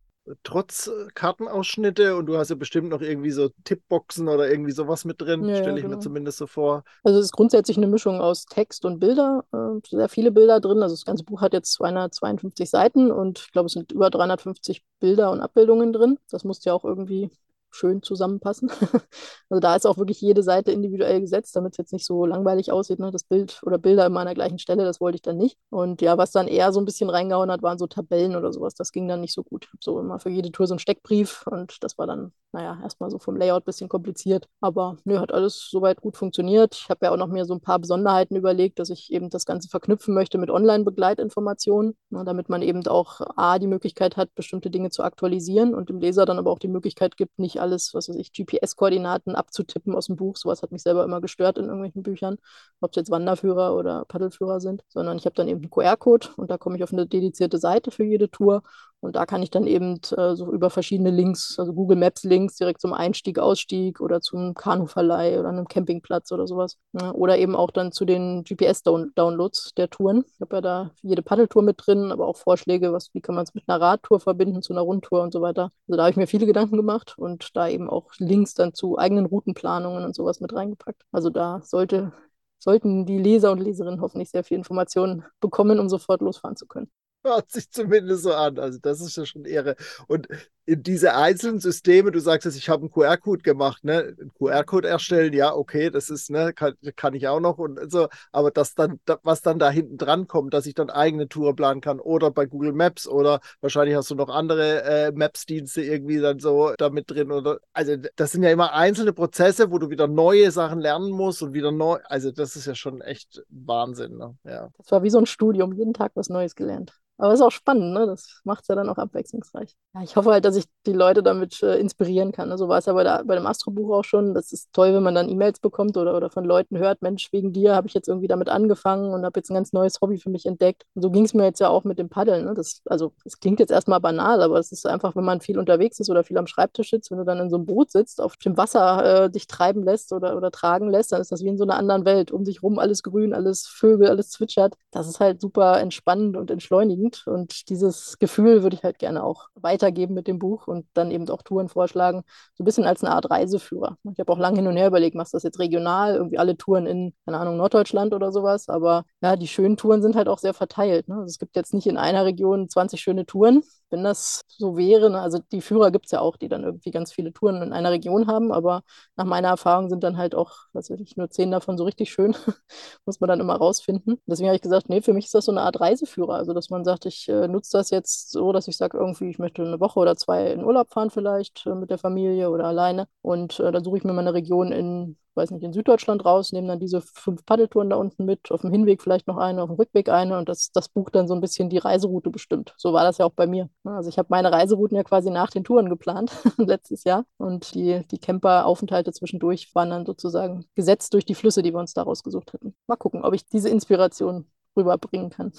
S1: Trotz äh, Kartenausschnitte und du hast ja bestimmt noch irgendwie so Tippboxen oder irgendwie sowas mit drin, ja, stelle ich genau. mir zumindest so vor.
S2: Also es ist grundsätzlich eine Mischung aus Text und Bilder, äh, sehr viele Bilder drin. Also das ganze Buch hat jetzt 252 Seiten und ich glaube, es sind über 350 Bilder und Abbildungen drin. Das muss ja auch irgendwie schön zusammenpassen. also da ist auch wirklich jede Seite individuell gesetzt, damit es jetzt nicht so langweilig aussieht, ne? das Bild oder Bilder immer an der gleichen Stelle, das wollte ich dann nicht. Und ja, was dann eher so ein bisschen reingehauen hat, waren so Tabellen oder sowas. Das ging dann nicht so gut. So immer für jede Tour so einen Steckbrief und das war dann, naja, erstmal so vom Layout ein bisschen kompliziert. Aber nö, hat alles soweit gut funktioniert. Ich habe ja auch noch mir so ein paar Besonderheiten überlegt, dass ich eben das Ganze verknüpfen möchte mit Online-Begleitinformationen, ne? damit man eben auch A, die Möglichkeit hat, bestimmte Dinge zu aktualisieren und dem Leser dann aber auch die Möglichkeit gibt, nicht alles, was weiß ich, GPS-Koordinaten abzutippen aus dem Buch. Sowas hat mich selber immer gestört in irgendwelchen Büchern, ob es jetzt Wanderführer oder Paddelführer sind, sondern ich habe dann eben einen QR-Code und da komme ich auf eine dedizierte Seite für jede Tour und da kann ich dann eben äh, so über verschiedene Links, also Google Maps Links direkt zum Einstieg, Ausstieg oder zum Kanuverleih oder einem Campingplatz oder sowas. Ja, oder eben auch dann zu den GPS-Downloads der Touren. Ich habe ja da jede Paddeltour mit drin, aber auch Vorschläge, was, wie kann man es mit einer Radtour verbinden, zu einer Rundtour und so weiter. Also da habe ich mir viele Gedanken gemacht und da eben auch Links dann zu eigenen Routenplanungen und sowas mit reingepackt. Also da sollte, sollten die Leser und Leserinnen hoffentlich sehr viel Informationen bekommen, um sofort losfahren zu können.
S1: Hört sich zumindest so an. Also das ist ja schon Ehre. Und in diese einzelnen Systeme, du sagst jetzt, ich habe einen QR-Code gemacht, ne? Einen QR-Code erstellen, ja, okay, das ist, ne, kann, kann ich auch noch und so, aber das dann, was dann da hinten dran kommt, dass ich dann eigene Tour planen kann oder bei Google Maps oder wahrscheinlich hast du noch andere äh, Maps-Dienste irgendwie dann so damit drin oder, also das sind ja immer einzelne Prozesse, wo du wieder neue Sachen lernen musst und wieder neu, also das ist ja schon echt Wahnsinn, ne? Ja.
S2: Das war wie so ein Studium, jeden Tag was Neues gelernt. Aber es ist auch spannend, ne? Das macht es ja dann auch abwechslungsreich. Ja, ich hoffe halt, dass ich die Leute damit äh, inspirieren kann. Ne? So war es ja bei, der, bei dem Astrobuch auch schon. Das ist toll, wenn man dann E-Mails bekommt oder, oder von Leuten hört, Mensch, wegen dir habe ich jetzt irgendwie damit angefangen und habe jetzt ein ganz neues Hobby für mich entdeckt. Und so ging es mir jetzt ja auch mit dem Paddeln. Ne? Das, also es klingt jetzt erstmal banal, aber es ist einfach, wenn man viel unterwegs ist oder viel am Schreibtisch sitzt, wenn du dann in so einem Boot sitzt, auf dem Wasser äh, dich treiben lässt oder, oder tragen lässt, dann ist das wie in so einer anderen Welt. Um dich rum alles grün, alles Vögel, alles zwitschert. Das ist halt super entspannend und entschleunigend. Und dieses Gefühl würde ich halt gerne auch weitergeben mit dem Buch und dann eben auch Touren vorschlagen, so ein bisschen als eine Art Reiseführer. Ich habe auch lange hin und her überlegt, machst du das jetzt regional, irgendwie alle Touren in, keine Ahnung, Norddeutschland oder sowas, aber ja, die schönen Touren sind halt auch sehr verteilt. Ne? Also es gibt jetzt nicht in einer Region 20 schöne Touren, wenn das so wäre, ne, also die Führer gibt es ja auch, die dann irgendwie ganz viele Touren in einer Region haben, aber nach meiner Erfahrung sind dann halt auch, was weiß ich, nur zehn davon so richtig schön, muss man dann immer rausfinden. Deswegen habe ich gesagt, nee, für mich ist das so eine Art Reiseführer, also dass man sagt, ich äh, nutze das jetzt so, dass ich sage, irgendwie, ich möchte eine Woche oder zwei in Urlaub fahren vielleicht äh, mit der Familie oder alleine und äh, dann suche ich mir mal eine Region in weiß nicht, in Süddeutschland raus, nehmen dann diese fünf Paddeltouren da unten mit, auf dem Hinweg vielleicht noch eine, auf dem Rückweg eine und das, das Buch dann so ein bisschen die Reiseroute bestimmt. So war das ja auch bei mir. Ne? Also ich habe meine Reiserouten ja quasi nach den Touren geplant letztes Jahr und die, die Camper-Aufenthalte zwischendurch waren dann sozusagen gesetzt durch die Flüsse, die wir uns da rausgesucht hatten. Mal gucken, ob ich diese Inspiration rüberbringen kann.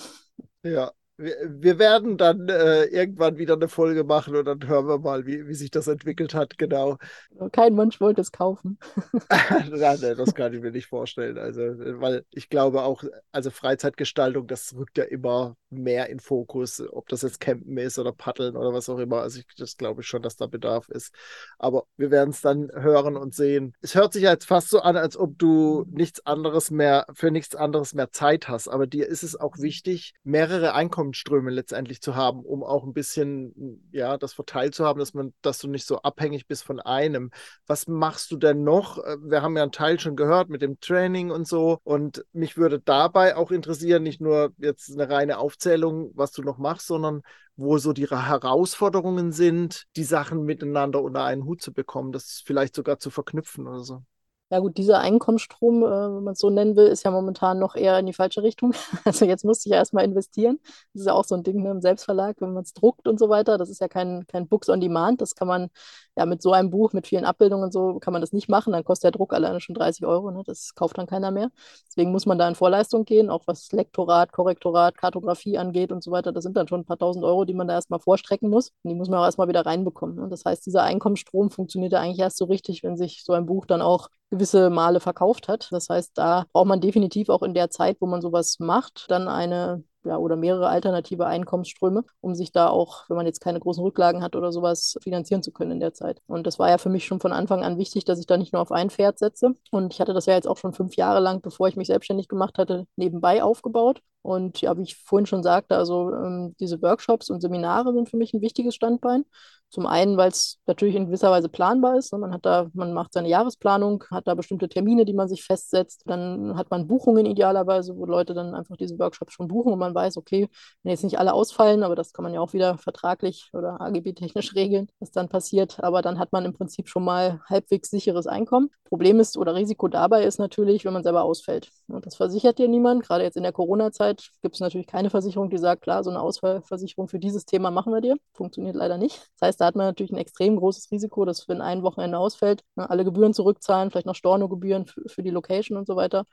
S1: Ja, wir, werden dann äh, irgendwann wieder eine Folge machen und dann hören wir mal, wie, wie sich das entwickelt hat, genau.
S2: Kein Mensch wollte es kaufen.
S1: Nein, das kann ich mir nicht vorstellen. Also, weil ich glaube auch, also Freizeitgestaltung, das rückt ja immer mehr in Fokus, ob das jetzt Campen ist oder Paddeln oder was auch immer. Also ich, das glaube ich schon, dass da Bedarf ist. Aber wir werden es dann hören und sehen. Es hört sich jetzt fast so an, als ob du nichts anderes mehr, für nichts anderes mehr Zeit hast. Aber dir ist es auch wichtig, mehrere Einkommen Einkommensströme letztendlich zu haben, um auch ein bisschen, ja, das verteilt zu haben, dass man, dass du nicht so abhängig bist von einem. Was machst du denn noch? Äh, wir haben ja einen Teil schon gehört mit dem Training und so. Und mich würde dabei auch interessieren, nicht nur jetzt eine reine Aufzählung, was du noch machst, sondern wo so die Herausforderungen sind, die Sachen miteinander unter einen Hut zu bekommen, das vielleicht sogar zu verknüpfen oder so.
S2: Ja gut, dieser Einkommensstrom, äh, wenn man es so nennen will, ist ja momentan noch eher in die falsche Richtung. Also jetzt musste ich ja erstmal investieren. Das ist ja auch so ein Ding ne, im Selbstverlag, wenn man es druckt und so weiter. Das ist ja kein, kein Books on Demand. Das kann man ja mit so einem Buch, mit vielen Abbildungen und so, kann man das nicht machen. Dann kostet der Druck alleine schon 30 Euro. Ne? Das kauft dann keiner mehr. Deswegen muss man da in Vorleistung gehen, auch was Lektorat, Korrektorat, Kartografie angeht und so weiter. Das sind dann schon ein paar tausend Euro, die man da erstmal vorstrecken muss. Und die muss man auch erstmal wieder reinbekommen. Ne? Das heißt, dieser Einkommensstrom funktioniert ja eigentlich erst so richtig, wenn sich so ein Buch dann auch gewisse Male verkauft hat. Das heißt, da braucht man definitiv auch in der Zeit, wo man sowas macht, dann eine ja, oder mehrere alternative Einkommensströme, um sich da auch, wenn man jetzt keine großen Rücklagen hat oder sowas, finanzieren zu können in der Zeit. Und das war ja für mich schon von Anfang an wichtig, dass ich da nicht nur auf ein Pferd setze. Und ich hatte das ja jetzt auch schon fünf Jahre lang, bevor ich mich selbstständig gemacht hatte, nebenbei aufgebaut. Und ja, wie ich vorhin schon sagte, also ähm, diese Workshops und Seminare sind für mich ein wichtiges Standbein. Zum einen, weil es natürlich in gewisser Weise planbar ist. Ne? Man hat da, man macht seine Jahresplanung, hat da bestimmte Termine, die man sich festsetzt. Dann hat man Buchungen idealerweise, wo Leute dann einfach diese Workshops schon buchen und man weiß, okay, wenn jetzt nicht alle ausfallen, aber das kann man ja auch wieder vertraglich oder AGB-technisch regeln, was dann passiert. Aber dann hat man im Prinzip schon mal halbwegs sicheres Einkommen. Problem ist oder Risiko dabei ist natürlich, wenn man selber ausfällt. Und das versichert dir niemand. Gerade jetzt in der Corona-Zeit gibt es natürlich keine Versicherung, die sagt, klar, so eine Ausfallversicherung für dieses Thema machen wir dir. Funktioniert leider nicht. Das heißt, da hat man natürlich ein extrem großes Risiko, dass wenn ein Wochenende ausfällt, ne, alle Gebühren zurückzahlen, vielleicht noch Stornogebühren für die Location und so weiter.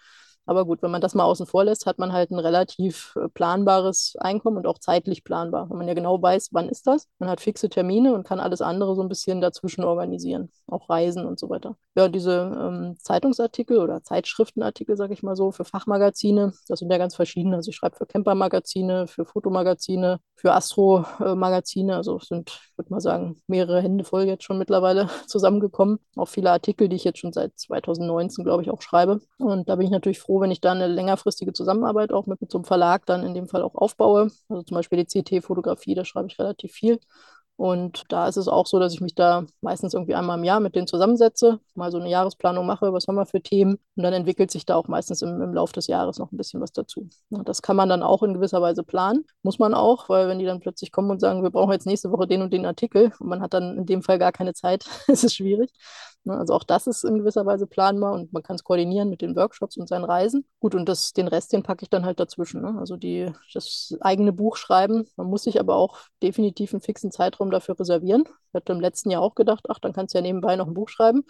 S2: Aber gut, wenn man das mal außen vor lässt, hat man halt ein relativ äh, planbares Einkommen und auch zeitlich planbar. Wenn man ja genau weiß, wann ist das. Man hat fixe Termine und kann alles andere so ein bisschen dazwischen organisieren. Auch Reisen und so weiter. Ja, diese ähm, Zeitungsartikel oder Zeitschriftenartikel, sage ich mal so, für Fachmagazine, das sind ja ganz verschiedene. Also ich schreibe für Campermagazine, für Fotomagazine, für Astromagazine. Also es sind ich würde mal sagen, mehrere Hände voll jetzt schon mittlerweile zusammengekommen. Auch viele Artikel, die ich jetzt schon seit 2019, glaube ich, auch schreibe. Und da bin ich natürlich froh, wenn ich da eine längerfristige Zusammenarbeit auch mit, mit so einem Verlag dann in dem Fall auch aufbaue. Also zum Beispiel die CT-Fotografie, da schreibe ich relativ viel. Und da ist es auch so, dass ich mich da meistens irgendwie einmal im Jahr mit denen zusammensetze, mal so eine Jahresplanung mache, was haben wir für Themen. Und dann entwickelt sich da auch meistens im, im Laufe des Jahres noch ein bisschen was dazu. Und das kann man dann auch in gewisser Weise planen. Muss man auch, weil wenn die dann plötzlich kommen und sagen, wir brauchen jetzt nächste Woche den und den Artikel und man hat dann in dem Fall gar keine Zeit, ist es schwierig. Ne, also auch das ist in gewisser Weise planbar und man kann es koordinieren mit den Workshops und seinen Reisen. Gut, und das, den Rest, den packe ich dann halt dazwischen. Ne? Also die, das eigene Buch schreiben. Man muss sich aber auch definitiv einen fixen Zeitraum dafür reservieren. Ich hatte im letzten Jahr auch gedacht, ach, dann kannst du ja nebenbei noch ein Buch schreiben.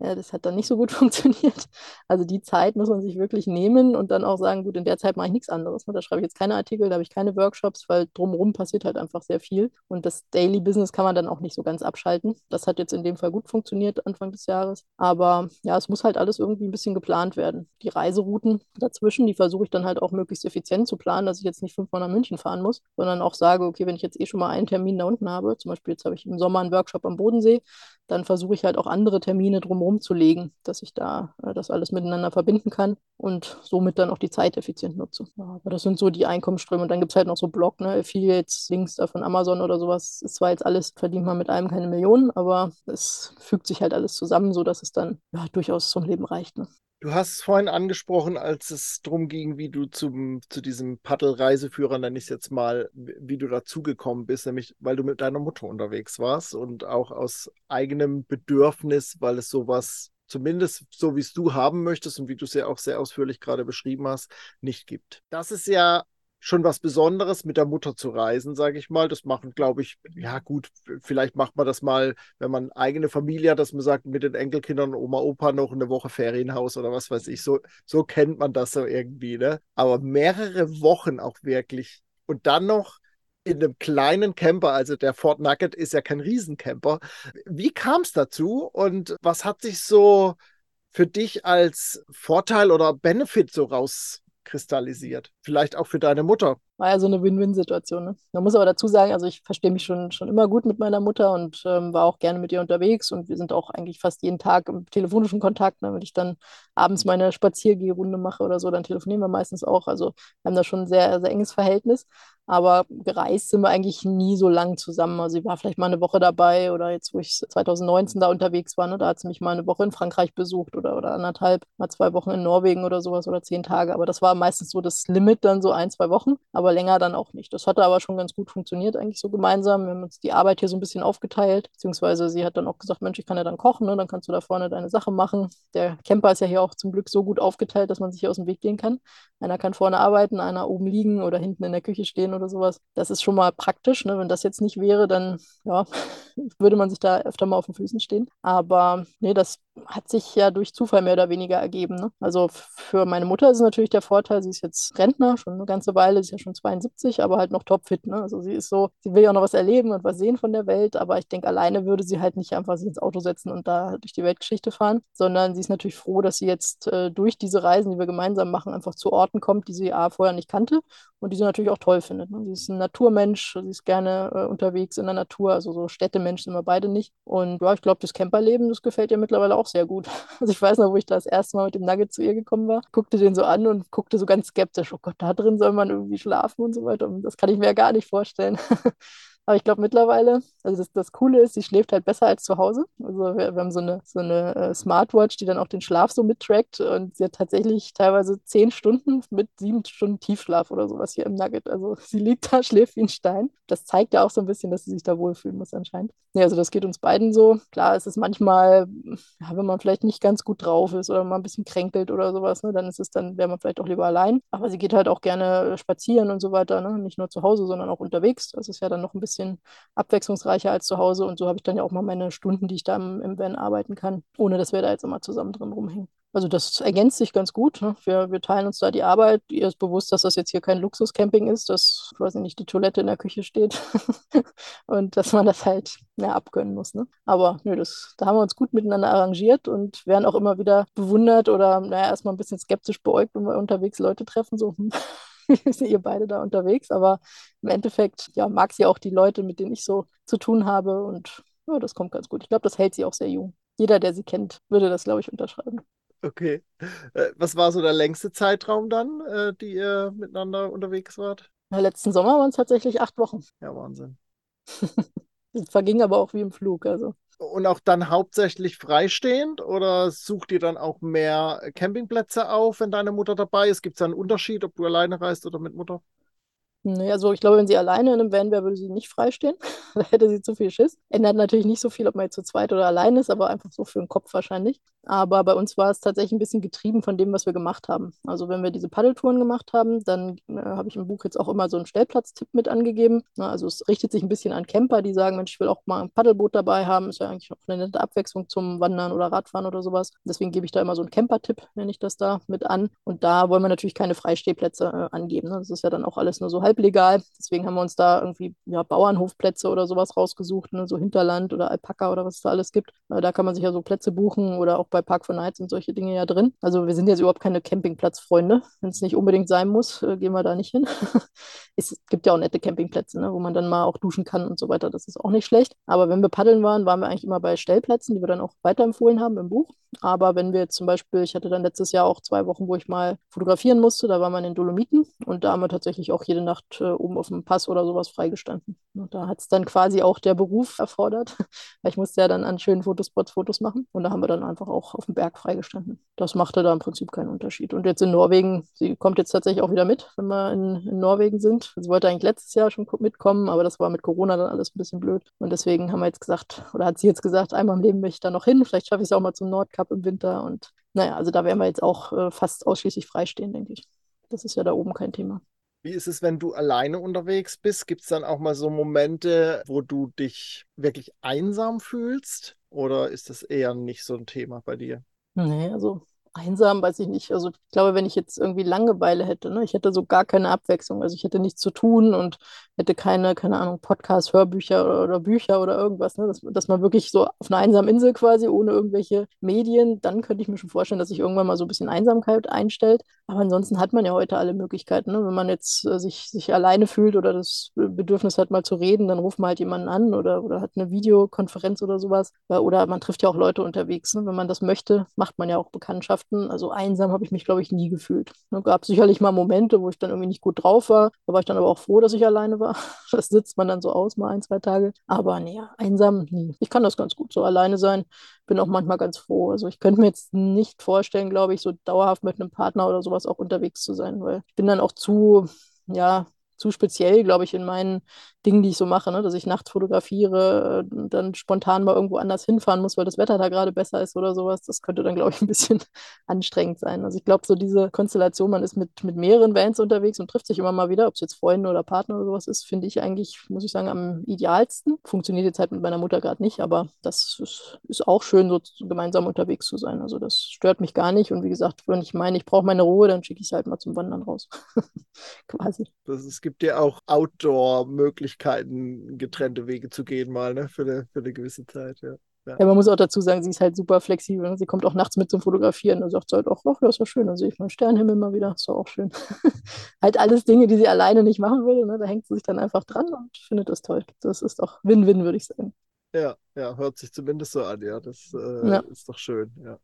S2: Ja, das hat dann nicht so gut funktioniert. Also die Zeit muss man sich wirklich nehmen und dann auch sagen, gut, in der Zeit mache ich nichts anderes. Ne? Da schreibe ich jetzt keine Artikel, da habe ich keine Workshops, weil drumherum passiert halt einfach sehr viel. Und das Daily Business kann man dann auch nicht so ganz abschalten. Das hat jetzt in dem Fall gut funktioniert Anfang des Jahres. Aber ja, es muss halt alles irgendwie ein bisschen geplant werden. Die Reiserouten dazwischen, die versuche ich dann halt auch möglichst effizient zu planen, dass ich jetzt nicht fünfmal nach München fahren muss, sondern auch sage, okay, wenn ich jetzt eh schon mal einen Termin da unten habe, zum Beispiel jetzt habe ich im Sommer einen Workshop am Bodensee, dann versuche ich halt auch andere Termine drumherum zu legen, dass ich da äh, das alles miteinander verbinden kann und somit dann auch die Zeit effizient nutze. Ja, aber das sind so die Einkommensströme. Und dann gibt es halt noch so Blog, ne, Affiliates, Links da von Amazon oder sowas. Ist zwar jetzt alles, verdient man mit einem keine Millionen, aber es fügt sich halt alles zusammen, sodass es dann ja, durchaus zum Leben reicht. Ne?
S1: Du hast es vorhin angesprochen, als es darum ging, wie du zum, zu diesem Paddel-Reiseführer, nenne ich es jetzt mal, wie du dazugekommen bist, nämlich weil du mit deiner Mutter unterwegs warst und auch aus eigenem Bedürfnis, weil es sowas, zumindest so wie es du haben möchtest und wie du es ja auch sehr ausführlich gerade beschrieben hast, nicht gibt. Das ist ja schon was Besonderes, mit der Mutter zu reisen, sage ich mal. Das machen, glaube ich, ja gut, vielleicht macht man das mal, wenn man eigene Familie hat, dass man sagt, mit den Enkelkindern Oma, Opa noch eine Woche Ferienhaus oder was weiß ich. So, so kennt man das so irgendwie, ne? Aber mehrere Wochen auch wirklich und dann noch in einem kleinen Camper, also der Fort Nugget ist ja kein Riesencamper. Wie kam es dazu und was hat sich so für dich als Vorteil oder Benefit so raus kristallisiert. Vielleicht auch für deine Mutter.
S2: War ja so eine Win-Win-Situation. Ne? Man muss aber dazu sagen, also ich verstehe mich schon, schon immer gut mit meiner Mutter und ähm, war auch gerne mit ihr unterwegs und wir sind auch eigentlich fast jeden Tag im telefonischen Kontakt. Ne? Wenn ich dann abends meine Spaziergehrunde mache oder so, dann telefonieren wir meistens auch. Also wir haben da schon ein sehr, sehr enges Verhältnis. Aber gereist sind wir eigentlich nie so lang zusammen. Also sie war vielleicht mal eine Woche dabei oder jetzt, wo ich 2019 da unterwegs war, ne, da hat sie mich mal eine Woche in Frankreich besucht oder, oder anderthalb, mal zwei Wochen in Norwegen oder sowas oder zehn Tage. Aber das war meistens so das Limit dann so ein, zwei Wochen, aber länger dann auch nicht. Das hatte aber schon ganz gut funktioniert eigentlich so gemeinsam. Wir haben uns die Arbeit hier so ein bisschen aufgeteilt, beziehungsweise sie hat dann auch gesagt, Mensch, ich kann ja dann kochen, ne? dann kannst du da vorne deine Sache machen. Der Camper ist ja hier auch zum Glück so gut aufgeteilt, dass man sich hier aus dem Weg gehen kann. Einer kann vorne arbeiten, einer oben liegen oder hinten in der Küche stehen oder sowas. Das ist schon mal praktisch. Ne? Wenn das jetzt nicht wäre, dann ja, würde man sich da öfter mal auf den Füßen stehen. Aber nee, das hat sich ja durch Zufall mehr oder weniger ergeben. Ne? Also für meine Mutter ist es natürlich der Vorteil, sie ist jetzt Rentner, schon eine ganze Weile, ist ja schon 72, aber halt noch topfit. Ne? Also sie ist so, sie will ja auch noch was erleben und was sehen von der Welt, aber ich denke, alleine würde sie halt nicht einfach sich ins Auto setzen und da durch die Weltgeschichte fahren, sondern sie ist natürlich froh, dass sie jetzt äh, durch diese Reisen, die wir gemeinsam machen, einfach zu Orten kommt, die sie A, vorher nicht kannte und die sie natürlich auch toll findet. Ne? Sie ist ein Naturmensch, sie ist gerne äh, unterwegs in der Natur, also so Städtemensch sind wir beide nicht. Und ja, ich glaube, das Camperleben, das gefällt ihr mittlerweile auch sehr gut. Also ich weiß noch, wo ich das erste Mal mit dem Nugget zu ihr gekommen war, guckte den so an und guckte so ganz skeptisch, oh Gott, da drin soll man irgendwie schlafen und so weiter. Das kann ich mir ja gar nicht vorstellen. Aber ich glaube mittlerweile, also das, das Coole ist, sie schläft halt besser als zu Hause. Also wir, wir haben so eine, so eine äh, Smartwatch, die dann auch den Schlaf so mittrackt und sie hat tatsächlich teilweise zehn Stunden mit sieben Stunden Tiefschlaf oder sowas hier im Nugget. Also sie liegt da, schläft wie ein Stein. Das zeigt ja auch so ein bisschen, dass sie sich da wohlfühlen muss anscheinend. Ja, also das geht uns beiden so. Klar, es ist manchmal, ja, wenn man vielleicht nicht ganz gut drauf ist oder mal ein bisschen kränkelt oder sowas, ne, dann ist es dann, wäre man vielleicht auch lieber allein. Aber sie geht halt auch gerne spazieren und so weiter, ne? nicht nur zu Hause, sondern auch unterwegs. Das ist ja dann noch ein bisschen bisschen abwechslungsreicher als zu Hause. Und so habe ich dann ja auch mal meine Stunden, die ich da im, im Van arbeiten kann, ohne dass wir da jetzt immer zusammen drin rumhängen. Also das ergänzt sich ganz gut. Ne? Wir, wir teilen uns da die Arbeit. Ihr ist bewusst, dass das jetzt hier kein Luxuscamping ist, dass quasi nicht die Toilette in der Küche steht und dass man das halt mehr abgönnen muss. Ne? Aber nö, das, da haben wir uns gut miteinander arrangiert und werden auch immer wieder bewundert oder naja, erstmal ein bisschen skeptisch beäugt, wenn wir unterwegs Leute treffen. So, hm, sind ihr beide da unterwegs. Aber im Endeffekt, ja, mag sie auch die Leute, mit denen ich so zu tun habe. Und ja, das kommt ganz gut. Ich glaube, das hält sie auch sehr jung. Jeder, der sie kennt, würde das, glaube ich, unterschreiben.
S1: Okay. Äh, was war so der längste Zeitraum dann, äh, die ihr miteinander unterwegs wart?
S2: Na, letzten Sommer waren es tatsächlich acht Wochen.
S1: Ja, Wahnsinn.
S2: Verging aber auch wie im Flug. Also.
S1: Und auch dann hauptsächlich freistehend oder sucht ihr dann auch mehr Campingplätze auf, wenn deine Mutter dabei ist? Gibt es da einen Unterschied, ob du alleine reist oder mit Mutter?
S2: Nee, also ich glaube, wenn sie alleine in einem Van wäre, würde sie nicht freistehen. da hätte sie zu viel Schiss. Ändert natürlich nicht so viel, ob man jetzt zu zweit oder allein ist, aber einfach so für den Kopf wahrscheinlich. Aber bei uns war es tatsächlich ein bisschen getrieben von dem, was wir gemacht haben. Also wenn wir diese Paddeltouren gemacht haben, dann äh, habe ich im Buch jetzt auch immer so einen Stellplatztipp mit angegeben. Na, also es richtet sich ein bisschen an Camper, die sagen, Mensch, ich will auch mal ein Paddelboot dabei haben. Ist ja eigentlich auch eine nette Abwechslung zum Wandern oder Radfahren oder sowas. Deswegen gebe ich da immer so einen Camper-Tipp, nenne ich das da, mit an. Und da wollen wir natürlich keine Freistehplätze äh, angeben. Ne? Das ist ja dann auch alles nur so halblegal. Deswegen haben wir uns da irgendwie ja, Bauernhofplätze oder sowas rausgesucht, ne? so Hinterland oder Alpaka oder was es da alles gibt. Äh, da kann man sich ja so Plätze buchen oder auch bei Park for Nights und solche Dinge ja drin. Also wir sind jetzt überhaupt keine Campingplatzfreunde. Wenn es nicht unbedingt sein muss, äh, gehen wir da nicht hin. es gibt ja auch nette Campingplätze, ne? wo man dann mal auch duschen kann und so weiter. Das ist auch nicht schlecht. Aber wenn wir paddeln waren, waren wir eigentlich immer bei Stellplätzen, die wir dann auch weiterempfohlen haben im Buch. Aber wenn wir jetzt zum Beispiel, ich hatte dann letztes Jahr auch zwei Wochen, wo ich mal fotografieren musste, da war man in Dolomiten und da haben wir tatsächlich auch jede Nacht äh, oben auf dem Pass oder sowas freigestanden. Und da hat es dann quasi auch der Beruf erfordert, weil ich musste ja dann an schönen Fotospots Fotos machen und da haben wir dann einfach auch auf dem Berg freigestanden. Das machte da im Prinzip keinen Unterschied. Und jetzt in Norwegen, sie kommt jetzt tatsächlich auch wieder mit, wenn wir in, in Norwegen sind. Sie wollte eigentlich letztes Jahr schon mitkommen, aber das war mit Corona dann alles ein bisschen blöd. Und deswegen haben wir jetzt gesagt, oder hat sie jetzt gesagt, einmal im Leben möchte ich da noch hin. Vielleicht schaffe ich es auch mal zum Nordkap im Winter. Und naja, also da werden wir jetzt auch äh, fast ausschließlich freistehen, denke ich. Das ist ja da oben kein Thema.
S1: Wie ist es, wenn du alleine unterwegs bist? Gibt es dann auch mal so Momente, wo du dich wirklich einsam fühlst? Oder ist das eher nicht so ein Thema bei dir?
S2: Nee, also einsam, weiß ich nicht. Also ich glaube, wenn ich jetzt irgendwie Langeweile hätte, ne, ich hätte so gar keine Abwechslung. Also ich hätte nichts zu tun und hätte keine, keine Ahnung, Podcasts, Hörbücher oder, oder Bücher oder irgendwas, ne, dass, dass man wirklich so auf einer einsamen Insel quasi ohne irgendwelche Medien, dann könnte ich mir schon vorstellen, dass sich irgendwann mal so ein bisschen Einsamkeit einstellt. Aber ansonsten hat man ja heute alle Möglichkeiten. Ne? Wenn man jetzt äh, sich, sich alleine fühlt oder das Bedürfnis hat, mal zu reden, dann ruft man halt jemanden an oder, oder hat eine Videokonferenz oder sowas. Oder man trifft ja auch Leute unterwegs. Ne? Wenn man das möchte, macht man ja auch Bekanntschaften. Also einsam habe ich mich, glaube ich, nie gefühlt. Es gab sicherlich mal Momente, wo ich dann irgendwie nicht gut drauf war. Da war ich dann aber auch froh, dass ich alleine war. Das sitzt man dann so aus, mal ein, zwei Tage. Aber nee, einsam nie. Ich kann das ganz gut so alleine sein. Bin auch manchmal ganz froh. Also ich könnte mir jetzt nicht vorstellen, glaube ich, so dauerhaft mit einem Partner oder sowas auch unterwegs zu sein, weil ich bin dann auch zu, ja, zu speziell, glaube ich, in meinen Dingen, die ich so mache, ne? dass ich nachts fotografiere, äh, dann spontan mal irgendwo anders hinfahren muss, weil das Wetter da gerade besser ist oder sowas. Das könnte dann, glaube ich, ein bisschen anstrengend sein. Also ich glaube, so diese Konstellation, man ist mit, mit mehreren Bands unterwegs und trifft sich immer mal wieder, ob es jetzt Freunde oder Partner oder sowas ist, finde ich eigentlich, muss ich sagen, am idealsten. Funktioniert jetzt halt mit meiner Mutter gerade nicht, aber das ist, ist auch schön, so gemeinsam unterwegs zu sein. Also das stört mich gar nicht. Und wie gesagt, wenn ich meine, ich brauche meine Ruhe, dann schicke ich es halt mal zum Wandern raus. Quasi.
S1: Das, es gibt ja auch Outdoor-Möglichkeiten Möglichkeiten, getrennte Wege zu gehen, mal, ne? Für eine, für eine gewisse Zeit, ja.
S2: Ja. ja. man muss auch dazu sagen, sie ist halt super flexibel. Ne? Sie kommt auch nachts mit zum Fotografieren und sagt halt auch, ach, ja, ist ja schön, dann sehe ich meinen Sternenhimmel mal wieder, ist doch auch schön. halt alles Dinge, die sie alleine nicht machen würde. Ne? Da hängt sie sich dann einfach dran und findet das toll. Das ist doch Win-Win, würde ich sagen.
S1: Ja, ja, hört sich zumindest so an, ja. Das äh, ja. ist doch schön, ja.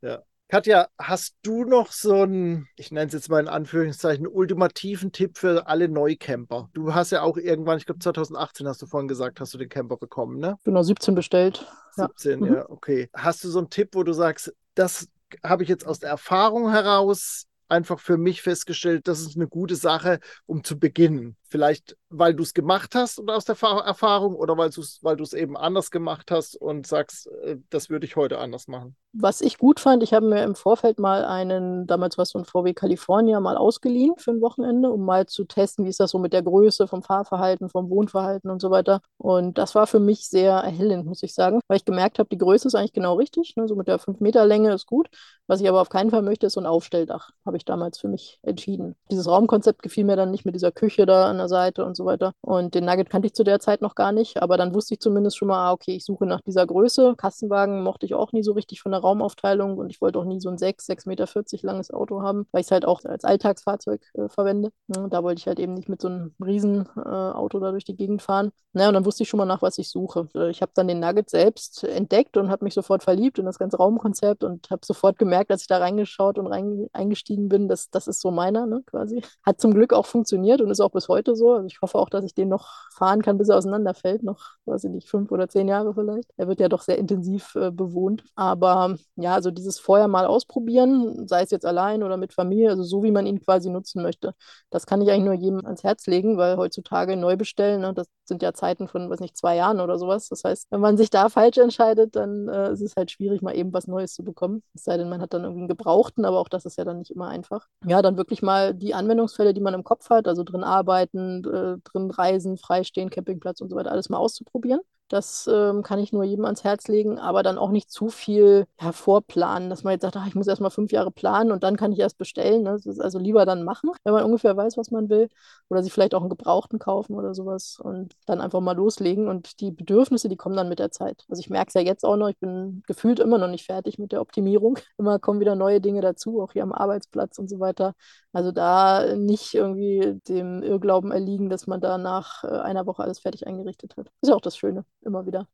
S1: Ja. Katja, hast du noch so einen, ich nenne es jetzt mal in Anführungszeichen, ultimativen Tipp für alle Neucamper? Du hast ja auch irgendwann, ich glaube 2018 hast du vorhin gesagt, hast du den Camper bekommen, ne?
S2: Genau, 17 bestellt.
S1: 17, ja, ja okay. Hast du so einen Tipp, wo du sagst, das habe ich jetzt aus der Erfahrung heraus einfach für mich festgestellt, das ist eine gute Sache, um zu beginnen. Vielleicht, weil du es gemacht hast oder aus der Erfahrung oder weil du es weil eben anders gemacht hast und sagst, äh, das würde ich heute anders machen.
S2: Was ich gut fand, ich habe mir im Vorfeld mal einen, damals war es so ein VW California, mal ausgeliehen für ein Wochenende, um mal zu testen, wie ist das so mit der Größe vom Fahrverhalten, vom Wohnverhalten und so weiter. Und das war für mich sehr erhellend, muss ich sagen, weil ich gemerkt habe, die Größe ist eigentlich genau richtig, ne? so mit der 5 Meter Länge ist gut. Was ich aber auf keinen Fall möchte, ist so ein Aufstelldach, habe ich damals für mich entschieden. Dieses Raumkonzept gefiel mir dann nicht mit dieser Küche da an der Seite und so weiter. Und den Nugget kannte ich zu der Zeit noch gar nicht, aber dann wusste ich zumindest schon mal, ah, okay, ich suche nach dieser Größe. Kastenwagen mochte ich auch nie so richtig von der Raumaufteilung und ich wollte auch nie so ein 6, 6,40 Meter langes Auto haben, weil ich es halt auch als Alltagsfahrzeug äh, verwende. Ja, da wollte ich halt eben nicht mit so einem riesen äh, da durch die Gegend fahren. Naja, und dann wusste ich schon mal nach, was ich suche. Äh, ich habe dann den Nugget selbst entdeckt und habe mich sofort verliebt in das ganze Raumkonzept und habe sofort gemerkt, als ich da reingeschaut und rein, eingestiegen bin, dass das ist so meiner, ne, quasi. Hat zum Glück auch funktioniert und ist auch bis heute so. Also ich hoffe auch, dass ich den noch fahren kann, bis er auseinanderfällt. Noch, weiß ich nicht, fünf oder zehn Jahre vielleicht. Er wird ja doch sehr intensiv äh, bewohnt. Aber ja, also dieses vorher mal ausprobieren, sei es jetzt allein oder mit Familie, also so wie man ihn quasi nutzen möchte. Das kann ich eigentlich nur jedem ans Herz legen, weil heutzutage neu bestellen, ne, das sind ja Zeiten von, weiß nicht, zwei Jahren oder sowas. Das heißt, wenn man sich da falsch entscheidet, dann äh, ist es halt schwierig, mal eben was Neues zu bekommen. Es sei denn, man hat dann irgendwie einen Gebrauchten, aber auch das ist ja dann nicht immer einfach. Ja, dann wirklich mal die Anwendungsfälle, die man im Kopf hat, also drin arbeiten, äh, drin reisen, freistehen, Campingplatz und so weiter, alles mal auszuprobieren. Das ähm, kann ich nur jedem ans Herz legen, aber dann auch nicht zu viel ja, vorplanen, dass man jetzt sagt, ach, ich muss erst mal fünf Jahre planen und dann kann ich erst bestellen. Ne? Das ist also lieber dann machen, wenn man ungefähr weiß, was man will. Oder sich vielleicht auch einen Gebrauchten kaufen oder sowas und dann einfach mal loslegen. Und die Bedürfnisse, die kommen dann mit der Zeit. Also ich merke es ja jetzt auch noch, ich bin gefühlt immer noch nicht fertig mit der Optimierung. Immer kommen wieder neue Dinge dazu, auch hier am Arbeitsplatz und so weiter. Also da nicht irgendwie dem Irrglauben erliegen, dass man da nach äh, einer Woche alles fertig eingerichtet hat. ist ja auch das Schöne immer wieder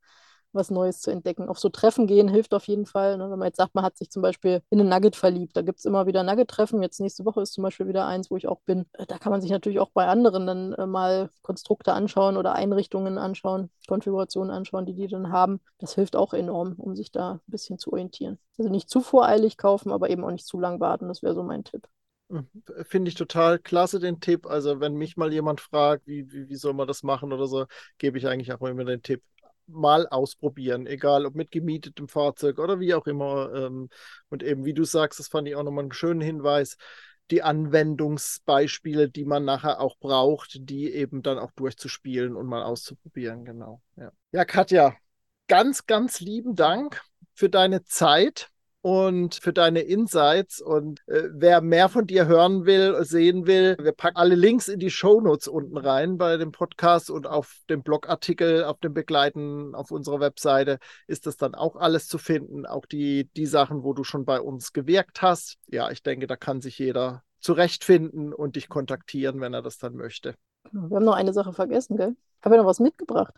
S2: was Neues zu entdecken. Auf so Treffen gehen hilft auf jeden Fall. Ne? Wenn man jetzt sagt, man hat sich zum Beispiel in einen Nugget verliebt, da gibt es immer wieder Nugget-Treffen. Jetzt nächste Woche ist zum Beispiel wieder eins, wo ich auch bin. Äh, da kann man sich natürlich auch bei anderen dann äh, mal Konstrukte anschauen oder Einrichtungen anschauen, Konfigurationen anschauen, die die dann haben. Das hilft auch enorm, um sich da ein bisschen zu orientieren. Also nicht zu voreilig kaufen, aber eben auch nicht zu lang warten. Das wäre so mein Tipp.
S1: Hm, finde ich total klasse den Tipp. Also wenn mich mal jemand fragt, wie, wie, wie soll man das machen oder so, gebe ich eigentlich auch immer den Tipp, mal ausprobieren, egal ob mit gemietetem Fahrzeug oder wie auch immer. Ähm, und eben, wie du sagst, das fand ich auch nochmal einen schönen Hinweis, die Anwendungsbeispiele, die man nachher auch braucht, die eben dann auch durchzuspielen und mal auszuprobieren. Genau. Ja, ja Katja, ganz, ganz lieben Dank für deine Zeit und für deine Insights. Und äh, wer mehr von dir hören will, sehen will, wir packen alle Links in die Shownotes unten rein bei dem Podcast und auf dem Blogartikel, auf dem Begleiten auf unserer Webseite ist das dann auch alles zu finden. Auch die, die Sachen, wo du schon bei uns gewirkt hast. Ja, ich denke, da kann sich jeder zurechtfinden und dich kontaktieren, wenn er das dann möchte.
S2: Wir haben noch eine Sache vergessen, gell? Habe ja noch was mitgebracht.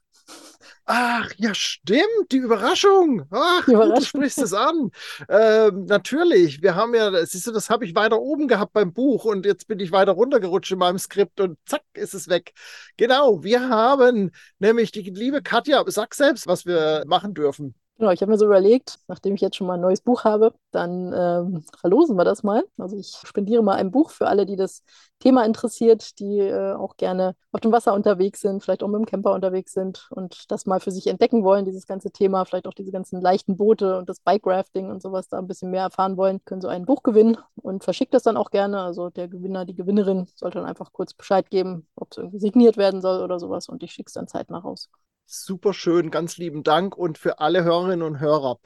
S1: Ach, ja, stimmt, die Überraschung. Ach, die Überraschung. du sprichst es an. Ähm, natürlich, wir haben ja, siehst du, das habe ich weiter oben gehabt beim Buch und jetzt bin ich weiter runtergerutscht in meinem Skript und zack, ist es weg. Genau, wir haben nämlich die liebe Katja, sag selbst, was wir machen dürfen.
S2: Genau, ich habe mir so überlegt, nachdem ich jetzt schon mal ein neues Buch habe, dann ähm, verlosen wir das mal. Also ich spendiere mal ein Buch für alle, die das Thema interessiert, die äh, auch gerne auf dem Wasser unterwegs sind, vielleicht auch mit dem Camper unterwegs sind und das mal für sich entdecken wollen, dieses ganze Thema, vielleicht auch diese ganzen leichten Boote und das Bike-Rafting und sowas da ein bisschen mehr erfahren wollen, können so ein Buch gewinnen und verschickt das dann auch gerne. Also der Gewinner, die Gewinnerin sollte dann einfach kurz Bescheid geben, ob es irgendwie signiert werden soll oder sowas und ich schicke es dann zeitnah raus.
S1: Super schön, ganz lieben Dank. Und für alle Hörerinnen und Hörer,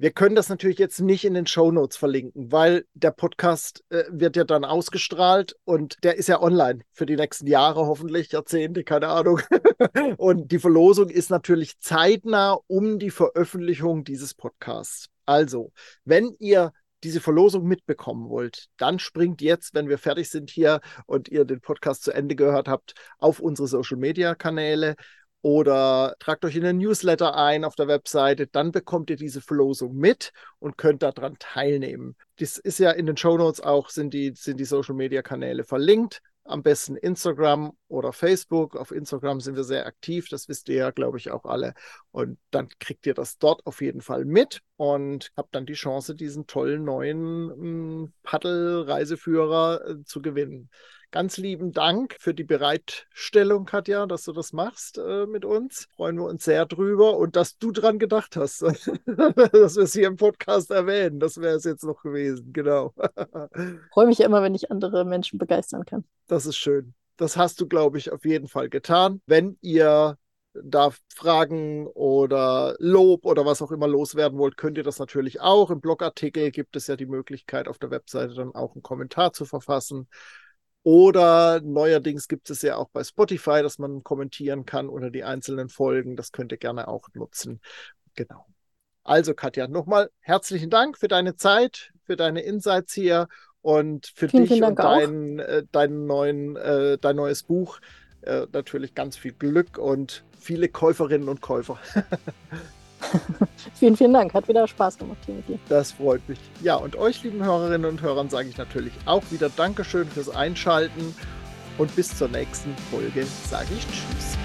S1: wir können das natürlich jetzt nicht in den Show Notes verlinken, weil der Podcast äh, wird ja dann ausgestrahlt und der ist ja online für die nächsten Jahre, hoffentlich Jahrzehnte, keine Ahnung. und die Verlosung ist natürlich zeitnah um die Veröffentlichung dieses Podcasts. Also, wenn ihr diese Verlosung mitbekommen wollt, dann springt jetzt, wenn wir fertig sind hier und ihr den Podcast zu Ende gehört habt, auf unsere Social Media Kanäle oder tragt euch in den Newsletter ein auf der Webseite, dann bekommt ihr diese Verlosung mit und könnt daran teilnehmen. Das ist ja in den Show Notes auch, sind die, sind die Social Media Kanäle verlinkt. Am besten Instagram oder Facebook. Auf Instagram sind wir sehr aktiv, das wisst ihr ja, glaube ich, auch alle. Und dann kriegt ihr das dort auf jeden Fall mit und habt dann die Chance, diesen tollen neuen hm, Paddel-Reiseführer äh, zu gewinnen. Ganz lieben Dank für die Bereitstellung, Katja, dass du das machst äh, mit uns. Freuen wir uns sehr drüber und dass du dran gedacht hast, dass wir es hier im Podcast erwähnen. Das wäre es jetzt noch gewesen, genau.
S2: Freue mich ja immer, wenn ich andere Menschen begeistern kann.
S1: Das ist schön. Das hast du, glaube ich, auf jeden Fall getan. Wenn ihr da Fragen oder Lob oder was auch immer loswerden wollt, könnt ihr das natürlich auch. Im Blogartikel gibt es ja die Möglichkeit, auf der Webseite dann auch einen Kommentar zu verfassen. Oder neuerdings gibt es ja auch bei Spotify, dass man kommentieren kann unter die einzelnen Folgen. Das könnt ihr gerne auch nutzen. Genau. Also Katja, nochmal herzlichen Dank für deine Zeit, für deine Insights hier und für vielen, dich vielen und dein, äh, deinen neuen, äh, dein neues Buch. Äh, natürlich ganz viel Glück und viele Käuferinnen und Käufer.
S2: vielen, vielen Dank. Hat wieder Spaß gemacht hier mit dir.
S1: Das freut mich. Ja, und euch, lieben Hörerinnen und Hörern, sage ich natürlich auch wieder Dankeschön fürs Einschalten und bis zur nächsten Folge sage ich Tschüss.